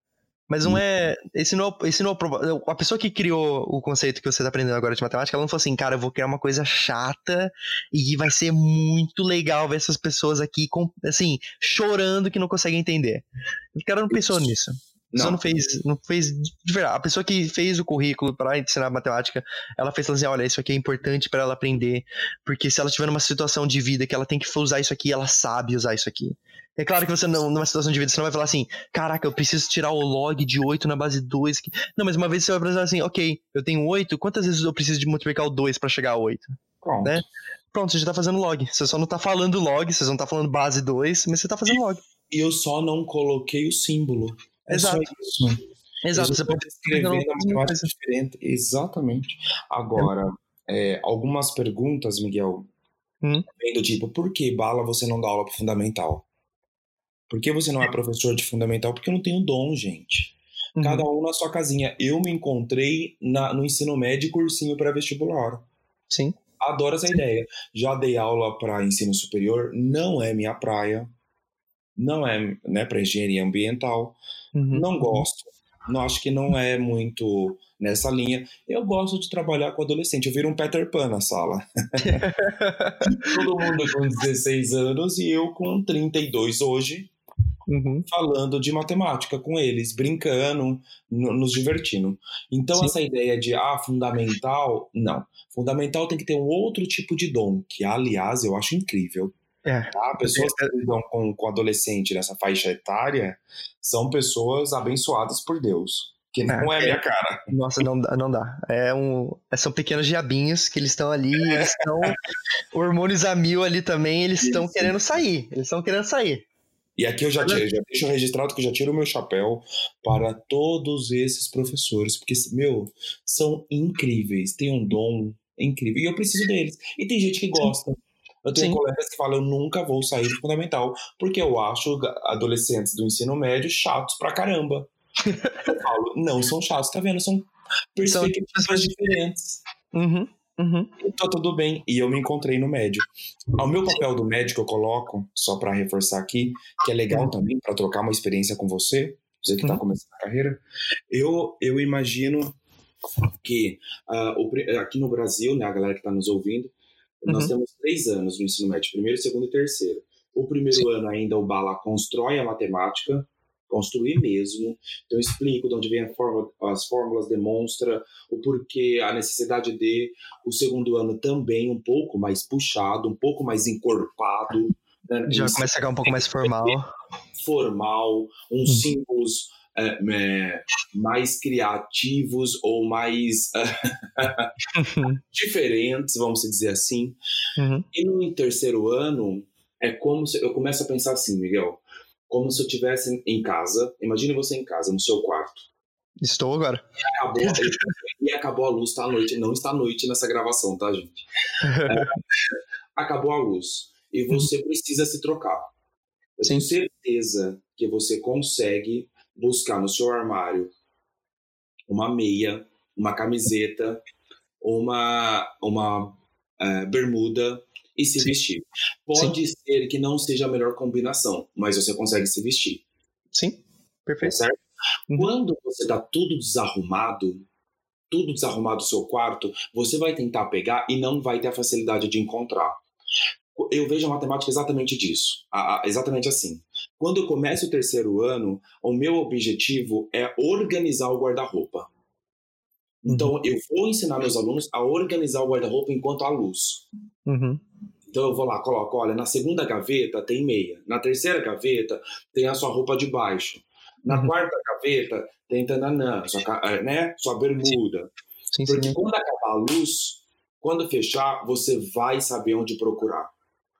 S1: Mas não é. Esse não, é esse não é A pessoa que criou o conceito que você está aprendendo agora de matemática, ela não falou assim, cara, eu vou criar uma coisa chata e vai ser muito legal ver essas pessoas aqui, com, assim, chorando que não conseguem entender. O cara não pensou nisso. Pessoa não, fez, não fez de verdade. A pessoa que fez o currículo para ensinar matemática, ela fez assim: olha, isso aqui é importante para ela aprender, porque se ela tiver numa situação de vida que ela tem que usar isso aqui, ela sabe usar isso aqui. É claro que você não, numa situação de vida, você não vai falar assim, caraca, eu preciso tirar o log de 8 na base 2. Não, mas uma vez você vai pensar assim, ok, eu tenho 8, quantas vezes eu preciso de multiplicar o 2 para chegar a 8? Pronto. Né? Pronto, você já tá fazendo log. Você só não tá falando log, você não tá falando base 2, mas você tá fazendo log.
S2: E eu só não coloquei o símbolo.
S1: É Exato. isso.
S2: Exato, você pode escrever na matemática diferente. Exatamente. Agora, é, algumas perguntas, Miguel, hum? vem do tipo, por que bala você não dá aula pro fundamental? Por que você não é professor de fundamental? Porque eu não tenho dom, gente. Uhum. Cada um na sua casinha. Eu me encontrei na, no ensino médio cursinho pré-vestibular.
S1: Sim.
S2: Adoro essa Sim. ideia. Já dei aula para ensino superior, não é minha praia. Não é né, para engenharia ambiental. Uhum. Não gosto. Não acho que não é muito nessa linha. Eu gosto de trabalhar com adolescente. Eu viro um Peter Pan na sala. (laughs) Todo mundo com 16 anos e eu com 32 hoje. Uhum. falando de matemática com eles, brincando, nos divertindo. Então, Sim. essa ideia de, ah, fundamental, não. Fundamental tem que ter um outro tipo de dom, que, aliás, eu acho incrível. É. Tá? Pessoas que lidam com, com adolescente nessa faixa etária são pessoas abençoadas por Deus. Que não é, é minha cara.
S1: Nossa, não, não dá. É um, são pequenos diabinhos que eles estão ali, eles estão. hormônios a mil ali também, eles estão querendo sair. Eles estão querendo sair.
S2: E aqui eu já, tiro, já deixo registrado que eu já tiro o meu chapéu para todos esses professores, porque, meu, são incríveis, têm um dom incrível. E eu preciso deles. E tem gente que gosta. Eu tenho Sim. colegas que falam, eu nunca vou sair do fundamental, porque eu acho adolescentes do ensino médio chatos pra caramba. eu falo, não são chatos, tá vendo? São perspectivas são diferentes.
S1: Uhum. Uhum.
S2: Tá tudo bem. E eu me encontrei no médio. Ao meu papel do médico, eu coloco, só para reforçar aqui, que é legal uhum. também para trocar uma experiência com você, você que está uhum. começando a carreira. Eu, eu imagino que uh, aqui no Brasil, né, a galera que está nos ouvindo, nós uhum. temos três anos no ensino médio, primeiro, segundo e terceiro. O primeiro Sim. ano ainda o Bala constrói a matemática, construir mesmo. Então, explico de onde vem fórmula, as fórmulas, demonstra o porquê, a necessidade de. O segundo ano também um pouco mais puxado, um pouco mais encorpado.
S1: Né? Já começa a ficar um pouco mais formal.
S2: Formal, uns uhum. símbolos é, é, mais criativos ou mais (laughs) diferentes, vamos dizer assim. Uhum. E no terceiro ano, é como se, eu começo a pensar assim, Miguel, como se eu estivesse em casa. Imagine você em casa, no seu quarto.
S1: Estou agora.
S2: E acabou, (laughs) e acabou a luz, tá à noite. Não está à noite nessa gravação, tá, gente? É, acabou a luz. E você precisa se trocar. Eu Sim. tenho certeza que você consegue buscar no seu armário uma meia, uma camiseta, uma, uma uh, bermuda, e se Sim. vestir. Pode Sim. ser que não seja a melhor combinação, mas você consegue se vestir.
S1: Sim, perfeito.
S2: Certo? Uhum. Quando você tá tudo desarrumado, tudo desarrumado no seu quarto, você vai tentar pegar e não vai ter a facilidade de encontrar. Eu vejo a matemática exatamente disso, exatamente assim. Quando eu começo o terceiro ano, o meu objetivo é organizar o guarda-roupa. Então, uhum. eu vou ensinar meus alunos a organizar o guarda-roupa enquanto há luz.
S1: Uhum.
S2: Então eu vou lá, coloco, olha, na segunda gaveta tem meia, na terceira gaveta tem a sua roupa de baixo, na uhum. quarta gaveta tem tananã, sua, eh, né, sua bermuda. Sim, Porque sim. quando acabar a luz, quando fechar, você vai saber onde procurar.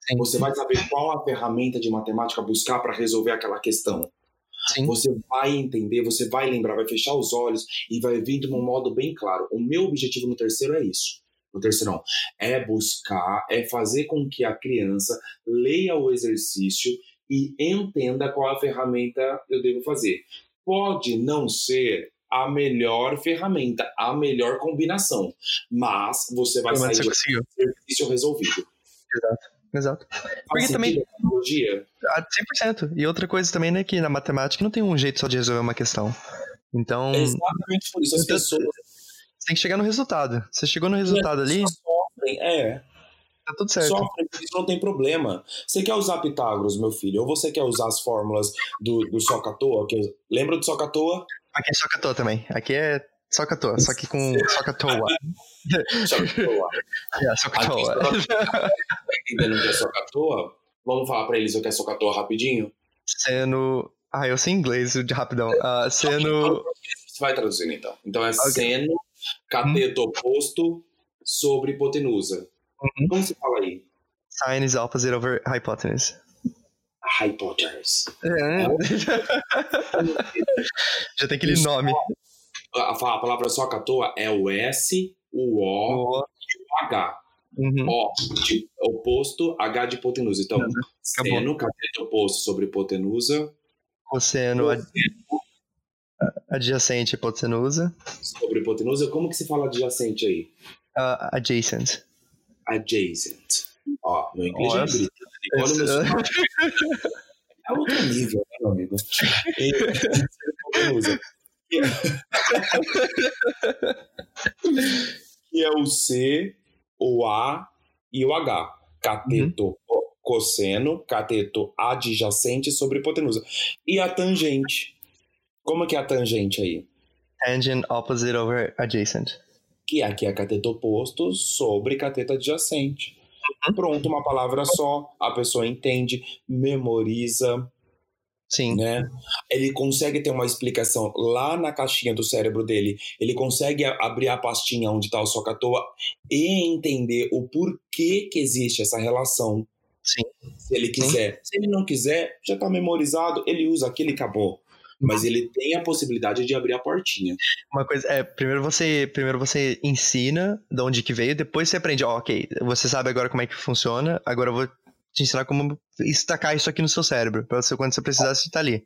S2: Sim. Você vai saber qual a ferramenta de matemática buscar para resolver aquela questão. Sim. Você vai entender, você vai lembrar, vai fechar os olhos e vai vir de um modo bem claro. O meu objetivo no terceiro é isso no terceirão, é buscar, é fazer com que a criança leia o exercício e entenda qual a ferramenta eu devo fazer. Pode não ser a melhor ferramenta, a melhor combinação, mas você vai sair do exercício resolvido.
S1: Exato. Exato. Porque também. Tecnologia? 100%. E outra coisa também, né, que na matemática não tem um jeito só de resolver uma questão. Então.
S2: É exatamente por isso. As pessoas
S1: tem que chegar no resultado. Você chegou no resultado ali.
S2: Sofrem, é.
S1: Tá tudo certo.
S2: Sofre, isso não tem problema. Você quer usar Pitágoras, meu filho, ou você quer usar as fórmulas do, do Socatoa? Que, lembra do Socatoa?
S1: Aqui é Socatoa também. Aqui é Socatoa, só que com Socatoa.
S2: Socatoa. (laughs)
S1: é, Socatoa.
S2: Ainda não quer Socatoa? Vamos falar pra eles o que é Socatoa rapidinho?
S1: Sendo... Ah, eu sei inglês de rapidão. Uh, sendo...
S2: Você vai traduzindo então. Então é okay. seno, cateto oposto sobre hipotenusa. Uhum. Como se fala aí?
S1: Sine is opposite over hypotenuse.
S2: Hypotenuse.
S1: É. (laughs) Já tem aquele nome.
S2: A, a palavra só toa é o S, o O, o. e o H. Uhum. O de oposto, H de hipotenusa. Então, uhum. seno, cateto oposto sobre hipotenusa.
S1: Cosseno, ad... adjacente hipotenusa.
S2: Sobre hipotenusa. Como que se fala adjacente aí?
S1: Uh, adjacent
S2: adjacent. Ó, meu inglês Nossa. é britânico. Olha o meu É outro nível, né, meu amigo? (laughs) que é o C, o A e o H. Cateto uhum. cosseno, cateto adjacente sobre hipotenusa. E a tangente. Como é que é a tangente aí?
S1: Tangent opposite over adjacent
S2: que aqui é cateto oposto sobre cateto adjacente. Uhum. Pronto, uma palavra só, a pessoa entende, memoriza.
S1: Sim.
S2: Né? Ele consegue ter uma explicação lá na caixinha do cérebro dele. Ele consegue abrir a pastinha onde está o socatoa e entender o porquê que existe essa relação.
S1: Sim.
S2: Se ele quiser. Sim. Se ele não quiser, já está memorizado, ele usa aquilo e acabou mas ele tem a possibilidade de abrir a portinha.
S1: Uma coisa, é, primeiro você, primeiro você ensina de onde que veio, depois você aprende, oh, ok, você sabe agora como é que funciona, agora eu vou te ensinar como destacar isso aqui no seu cérebro, para você quando você precisar, você tá ali.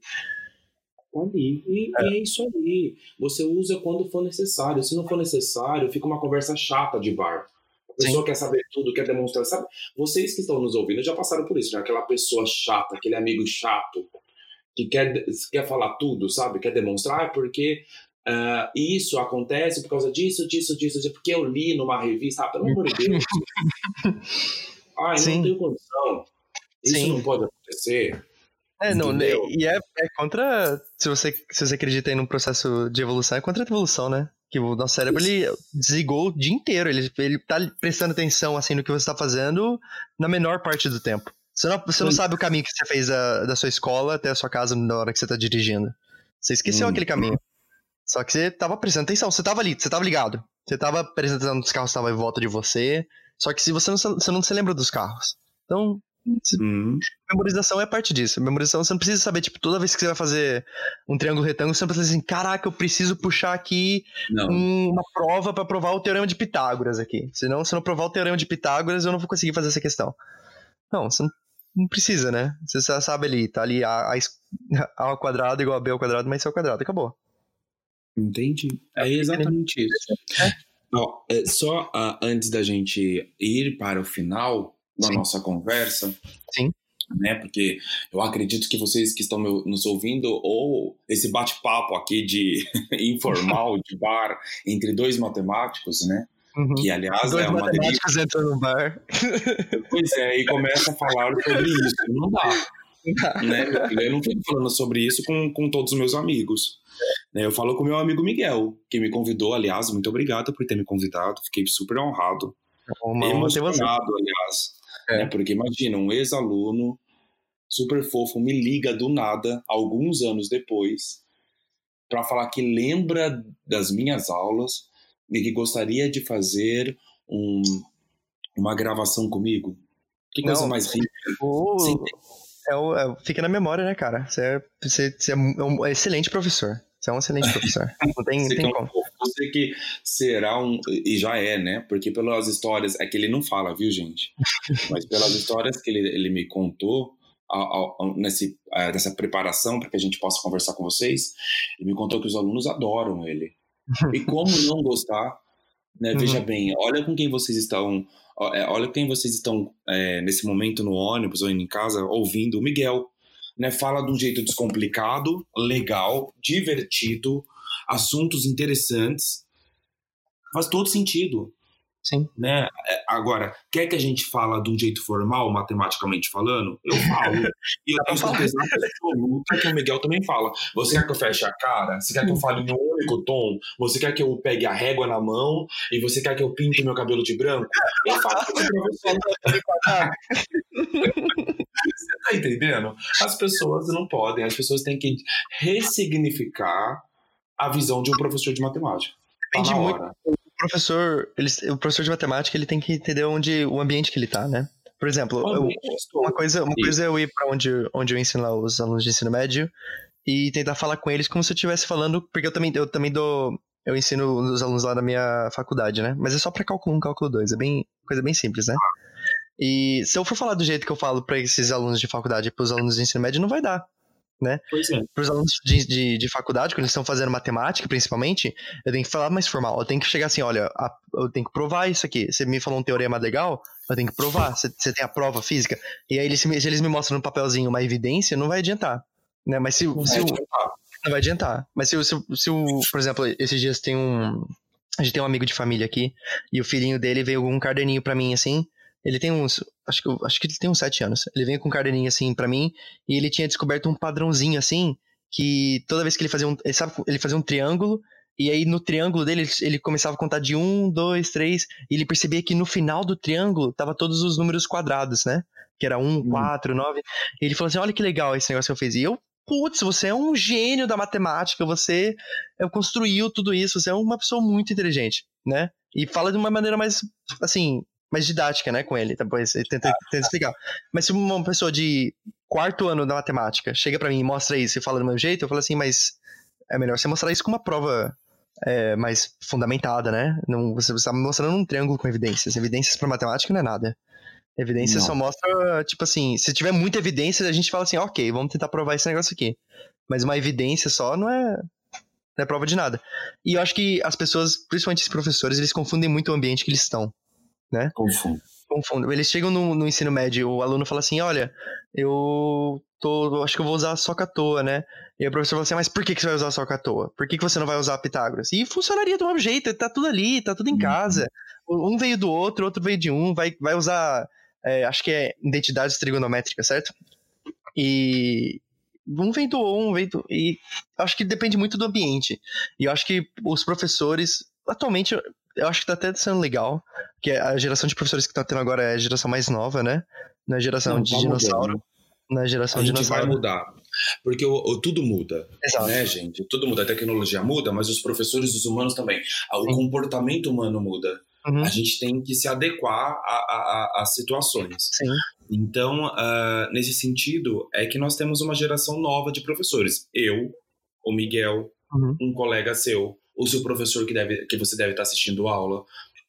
S2: Ali. E é. é isso aí. Você usa quando for necessário. Se não for necessário, fica uma conversa chata de bar. A pessoa Sim. quer saber tudo, quer demonstrar, sabe? Vocês que estão nos ouvindo já passaram por isso, né? Aquela pessoa chata, aquele amigo chato, que quer, quer falar tudo, sabe? Quer demonstrar porque uh, isso acontece por causa disso, disso, disso, disso, porque eu li numa revista. Ah, pelo amor de Deus. (laughs) Ai, Sim. não tenho condição. Isso Sim. não pode acontecer.
S1: É, não, e é, é, contra. Se você, se você acredita em um processo de evolução, é contra a evolução, né? Que o nosso cérebro ele desligou o dia inteiro. Ele, ele tá prestando atenção assim no que você está fazendo na menor parte do tempo. Você não, você não sabe o caminho que você fez da, da sua escola até a sua casa na hora que você tá dirigindo. Você esqueceu hum. aquele caminho. Só que você tava prestando atenção, você tava ali, você tava ligado. Você tava prestando atenção nos carros que estavam em volta de você. Só que se você não, você não se lembra dos carros. Então, hum. memorização é parte disso. Memorização você não precisa saber, tipo, toda vez que você vai fazer um triângulo retângulo, você não precisa assim, caraca, eu preciso puxar aqui um, uma prova para provar o teorema de Pitágoras aqui. Senão, se eu não provar o teorema de Pitágoras, eu não vou conseguir fazer essa questão. Não, você não não precisa, né? Você já sabe ali, tá ali A, (laughs) a, ao quadrado igual a B ao quadrado, mais C ao quadrado, acabou.
S2: Entendi. É exatamente isso. É. é só uh, antes da gente ir para o final da Sim. nossa conversa.
S1: Sim.
S2: Né, porque eu acredito que vocês que estão nos ouvindo, ou esse bate-papo aqui de (laughs) informal, de bar, entre dois matemáticos, né? Uhum. Que, aliás,
S1: Dois
S2: é uma
S1: matemáticos delícia. entram no bar.
S2: Pois é, e começa a falar sobre isso. Não dá. (laughs) Né? Eu não fico falando sobre isso com, com todos os meus amigos. Né? Eu falo com meu amigo Miguel, que me convidou, aliás, muito obrigado por ter me convidado, fiquei super honrado. Uma emocionado, aliás. É. Né? Porque imagina, um ex-aluno super fofo me liga do nada, alguns anos depois, para falar que lembra das minhas aulas, e que gostaria de fazer um, uma gravação comigo? Que coisa Não, mais rica.
S1: O... É o, é, fica na memória, né, cara? Você é, você, você é um excelente professor. Você é um excelente (laughs) professor. Não tem, tem como.
S2: Você que será um. E já é, né? Porque pelas histórias. É que ele não fala, viu, gente? (laughs) Mas pelas histórias que ele, ele me contou, nesse, nessa preparação para que a gente possa conversar com vocês, ele me contou que os alunos adoram ele. E como não gostar? Né? Uhum. Veja bem, olha com quem vocês estão. É, olha quem vocês estão é, nesse momento no ônibus ou em casa ouvindo o Miguel. Né? Fala de um jeito descomplicado, legal, divertido, assuntos interessantes. Faz todo sentido.
S1: Sim.
S2: Né? É, agora, quer que a gente fala de um jeito formal, matematicamente falando? Eu falo. e eu tenho certeza absoluta que o Miguel também fala. Você quer que eu feche a cara? Você quer que eu fale no único tom? Você quer que eu pegue a régua na mão? E você quer que eu pinte meu cabelo de branco? Eu falo você. você tá entendendo? As pessoas não podem. As pessoas têm que ressignificar a visão de um professor de matemática.
S1: Depende tá muito professor, ele, o professor de matemática, ele tem que entender onde o ambiente que ele tá, né? Por exemplo, eu, uma coisa, uma coisa é eu ir para onde, onde eu ensino lá os alunos de ensino médio e tentar falar com eles como se eu estivesse falando, porque eu também, eu também dou, eu ensino os alunos lá da minha faculdade, né? Mas é só para cálculo 1, cálculo 2, é bem, coisa bem simples, né? E se eu for falar do jeito que eu falo para esses alunos de faculdade e para os alunos de ensino médio, não vai dar né?
S2: É.
S1: Para os alunos de, de, de, faculdade, quando eles estão fazendo matemática, principalmente, eu tenho que falar mais formal. Eu tenho que chegar assim, olha, a, eu tenho que provar isso aqui. Você me falou um teorema legal, eu tenho que provar. Você, você tem a prova física. E aí, eles, se eles me mostram no papelzinho uma evidência, não vai adiantar. Né? Mas se, não, se vai o, não vai adiantar. Mas se, se, se o, por exemplo, esses dias tem um. A gente tem um amigo de família aqui, e o filhinho dele veio um caderninho para mim assim. Ele tem uns. Acho que, acho que ele tem uns sete anos. Ele veio com um caderninho assim para mim e ele tinha descoberto um padrãozinho assim que toda vez que ele fazia um. Ele, sabe, ele fazia um triângulo e aí no triângulo dele ele começava a contar de um, dois, três e ele percebia que no final do triângulo tava todos os números quadrados, né? Que era um, hum. quatro, nove. E ele falou assim: olha que legal esse negócio que eu fiz. E eu putz, você é um gênio da matemática, você é, construiu tudo isso, você é uma pessoa muito inteligente, né? E fala de uma maneira mais, assim, mais didática, né, com ele. Depois ele tenta, tenta explicar. Mas se uma pessoa de quarto ano da matemática chega para mim e mostra isso e fala do meu jeito, eu falo assim, mas é melhor você mostrar isso com uma prova é, mais fundamentada, né? Não, você está mostrando um triângulo com evidências. Evidências para matemática não é nada. Evidência não. só mostra, tipo assim, se tiver muita evidência, a gente fala assim, ok, vamos tentar provar esse negócio aqui. Mas uma evidência só não é, não é prova de nada. E eu acho que as pessoas, principalmente os professores, eles confundem muito o ambiente que eles estão né?
S2: Confundo.
S1: Confundo. Eles chegam no, no, ensino médio, o aluno fala assim, olha, eu tô, acho que eu vou usar soca à toa, né? E o professor fala assim, mas por que, que você vai usar soca à toa? Por que, que você não vai usar Pitágoras? E funcionaria do mesmo jeito, tá tudo ali, tá tudo em uhum. casa. Um veio do outro, outro veio de um, vai, vai usar, é, acho que é identidades trigonométricas, certo? E, um vem do um vem do. E acho que depende muito do ambiente. E eu acho que os professores, atualmente, eu acho que tá até sendo legal, que a geração de professores que tá tendo agora é a geração mais nova, né? Na geração Não, de tá dinossauro. Mudando. Na geração
S2: a
S1: de
S2: gente vai mudar. Porque o, o, tudo muda, Exato. né, gente? Tudo muda, a tecnologia muda, mas os professores os humanos também. O Sim. comportamento humano muda. Uhum. A gente tem que se adequar às situações.
S1: Sim.
S2: Então, uh, nesse sentido, é que nós temos uma geração nova de professores. Eu, o Miguel, uhum. um colega seu, o seu professor que, deve, que você deve estar assistindo aula.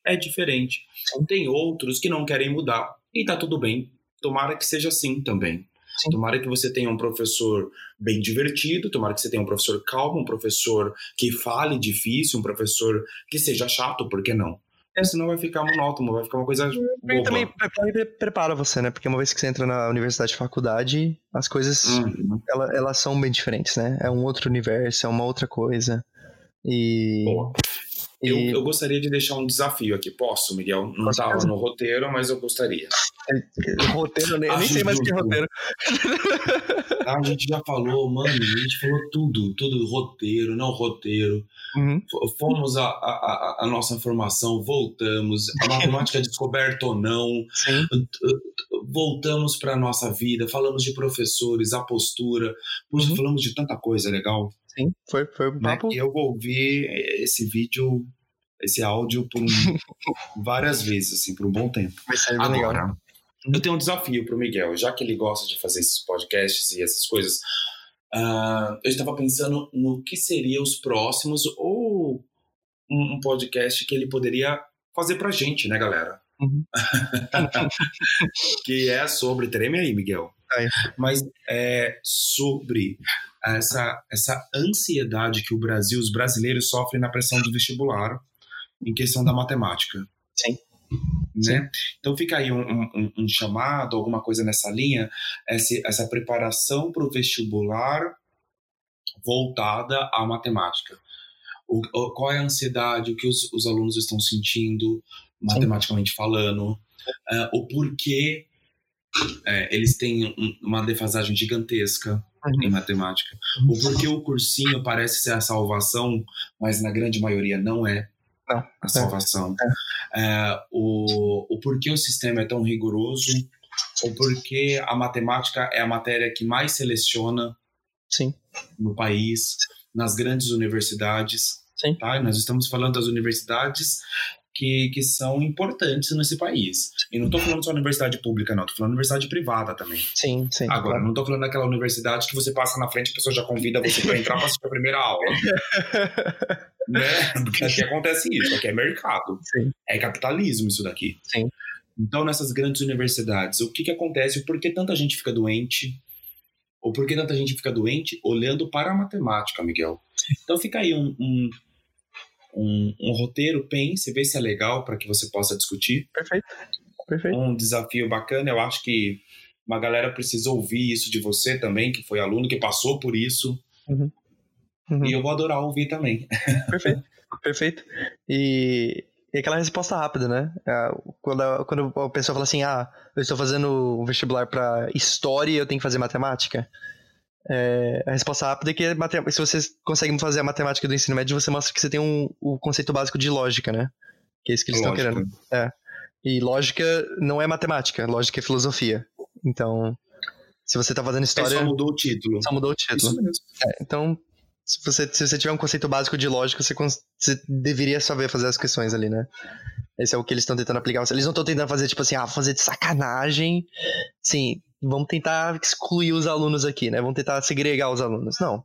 S2: É diferente. Tem outros que não querem mudar e tá tudo bem. Tomara que seja assim também. Sim. Tomara que você tenha um professor bem divertido, tomara que você tenha um professor calmo, um professor que fale difícil, um professor que seja chato, por que não? É, senão vai ficar monótono, vai ficar uma coisa boba.
S1: também prepara você, né? Porque uma vez que você entra na universidade faculdade, as coisas, uhum. elas, elas são bem diferentes, né? É um outro universo, é uma outra coisa. E.
S2: Boa. Eu, e... eu gostaria de deixar um desafio aqui. Posso, Miguel? Não estava no roteiro, mas eu gostaria.
S1: roteiro, nem, eu nem sei mais o que é roteiro.
S2: a gente já falou, mano, a gente falou tudo, tudo, roteiro, não roteiro. Uhum. Fomos a, a, a, nossa formação, voltamos, a matemática é (laughs) descoberta ou não, Sim. voltamos para a nossa vida, falamos de professores, a postura, Puxa, uhum. falamos de tanta coisa legal.
S1: Sim, foi, foi um
S2: né? papo. Né? Eu vou ouvir esse vídeo, esse áudio por um, (laughs) várias vezes, assim, por um bom tempo.
S1: Agora, legal.
S2: eu tenho um desafio para o Miguel, já que ele gosta de fazer esses podcasts e essas coisas. Uh, eu estava pensando no que seriam os próximos ou um, um podcast que ele poderia fazer pra gente, né, galera? Uhum. (laughs) que é sobre, treme aí, Miguel. Mas é sobre essa, essa ansiedade que o Brasil, os brasileiros sofrem na pressão do vestibular em questão da matemática.
S1: Sim.
S2: Né? Então fica aí um, um, um, chamado, alguma coisa nessa linha, essa, essa preparação para o vestibular voltada à matemática. o, qual é a ansiedade, o que os, os alunos estão sentindo, matematicamente Sim. falando, uh, o porquê é, eles têm um, uma defasagem gigantesca. Em matemática. O porquê o cursinho parece ser a salvação, mas na grande maioria não é não. a é. salvação. É. É, o, o porquê o sistema é tão rigoroso, o porquê a matemática é a matéria que mais seleciona
S1: Sim.
S2: no país, nas grandes universidades.
S1: Sim.
S2: Tá? Nós estamos falando das universidades que, que são importantes nesse país. E não estou falando só universidade pública, não. Estou falando universidade privada também.
S1: Sim, sim.
S2: Agora, claro. não estou falando daquela universidade que você passa na frente e a pessoa já convida você para entrar para assistir a primeira aula. (laughs) né? Porque aqui acontece isso. Aqui é mercado.
S1: Sim.
S2: É capitalismo isso daqui.
S1: Sim.
S2: Então, nessas grandes universidades, o que, que acontece? Por que tanta gente fica doente? Ou por que tanta gente fica doente olhando para a matemática, Miguel? Então fica aí um, um, um, um roteiro, pense, vê se é legal para que você possa discutir.
S1: Perfeito. Perfeito.
S2: Um desafio bacana, eu acho que uma galera precisa ouvir isso de você também, que foi aluno, que passou por isso. Uhum. Uhum. E eu vou adorar ouvir também. (laughs)
S1: Perfeito. Perfeito. E e aquela resposta rápida, né? É, quando a, quando a pessoa fala assim, ah, eu estou fazendo um vestibular para história e eu tenho que fazer matemática. É, a resposta rápida é que se você consegue fazer a matemática do ensino médio, você mostra que você tem um, o conceito básico de lógica, né? Que é isso que eles estão querendo. É. E lógica não é matemática, lógica é filosofia. Então, se você está fazendo história. É
S2: só mudou o título.
S1: Só mudou o título. É, então, se você, se você tiver um conceito básico de lógica, você, você deveria saber fazer as questões ali, né? Esse é o que eles estão tentando aplicar. Eles não estão tentando fazer, tipo assim, ah, fazer de sacanagem. Sim, vamos tentar excluir os alunos aqui, né? Vamos tentar segregar os alunos. Não.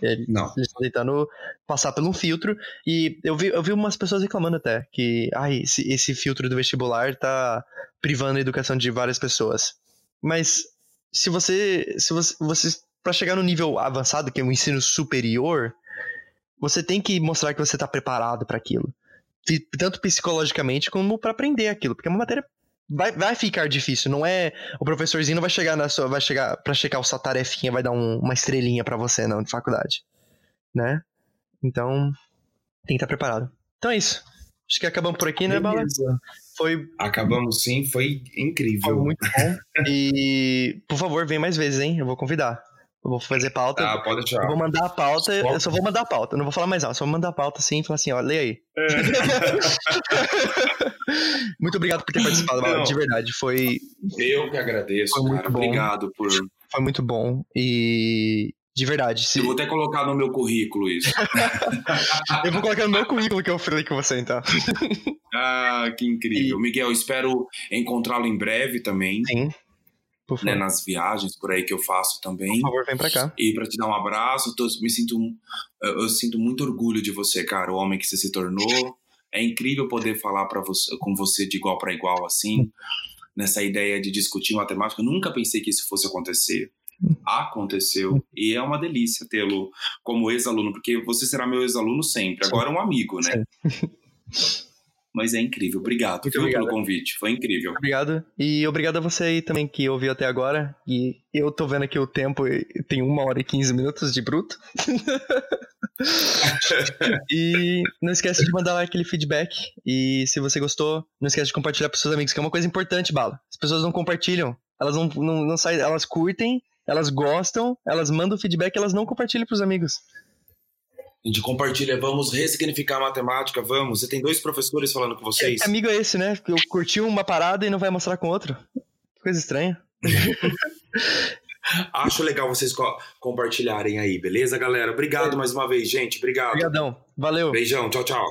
S1: Eles,
S2: não.
S1: Eles estão tentando passar por um filtro. E eu vi, eu vi umas pessoas reclamando até que ai, esse, esse filtro do vestibular tá privando a educação de várias pessoas. Mas se você. Se você, você para chegar no nível avançado, que é o um ensino superior, você tem que mostrar que você está preparado para aquilo. Tanto psicologicamente como para aprender aquilo, porque é uma matéria vai, vai ficar difícil, não é o professorzinho não vai chegar na sua vai chegar para checar o sua tarefinha, vai dar um, uma estrelinha para você não de faculdade, né? Então, tem que estar tá preparado. Então é isso. Acho que acabamos por aqui, né. Bala?
S2: Foi. Acabamos sim, foi incrível. Foi
S1: muito bom. e, por favor, vem mais vezes, hein? Eu vou convidar. Eu vou fazer pauta.
S2: Ah, pode deixar.
S1: Eu vou mandar a pauta, eu só vou mandar a pauta, eu não vou falar mais nada, só vou mandar a pauta assim e falar assim, ó, lê aí. É. (laughs) muito obrigado por ter participado, não, de verdade, foi...
S2: Eu que agradeço, foi muito cara, bom. obrigado por...
S1: Foi muito bom e... De verdade.
S2: Se... Eu vou até colocar no meu currículo isso. (laughs)
S1: eu vou colocar no meu currículo que eu falei com você, então.
S2: ah, que incrível. E... Miguel, espero encontrá-lo em breve também.
S1: Sim
S2: né, nas viagens por aí que eu faço também.
S1: Por favor, vem pra cá.
S2: E para te dar um abraço, tô, me sinto, eu sinto muito orgulho de você, cara, o homem que você se tornou. É incrível poder falar para você, com você de igual para igual assim, nessa ideia de discutir matemática. Eu nunca pensei que isso fosse acontecer. Aconteceu e é uma delícia tê-lo como ex-aluno, porque você será meu ex-aluno sempre. Agora um amigo, né? Mas é incrível. Obrigado, Muito obrigado. pelo convite. Foi incrível.
S1: Obrigado. E obrigado a você aí também que ouviu até agora. E eu tô vendo aqui o tempo tem uma hora e 15 minutos de bruto. (laughs) e não esquece de mandar lá aquele feedback. E se você gostou, não esquece de compartilhar para seus amigos, que é uma coisa importante, Bala. As pessoas não compartilham. Elas não, não, não saem, elas curtem, elas gostam, elas mandam feedback, elas não compartilham pros amigos.
S2: A gente compartilha, vamos ressignificar a matemática, vamos. Você tem dois professores falando com vocês.
S1: Que amigo é esse, né? Eu curti uma parada e não vai mostrar com outro. Que coisa estranha. (laughs)
S2: Acho legal vocês co compartilharem aí, beleza, galera? Obrigado é. mais uma vez, gente. Obrigado.
S1: Obrigadão. Valeu.
S2: Beijão. Tchau, tchau.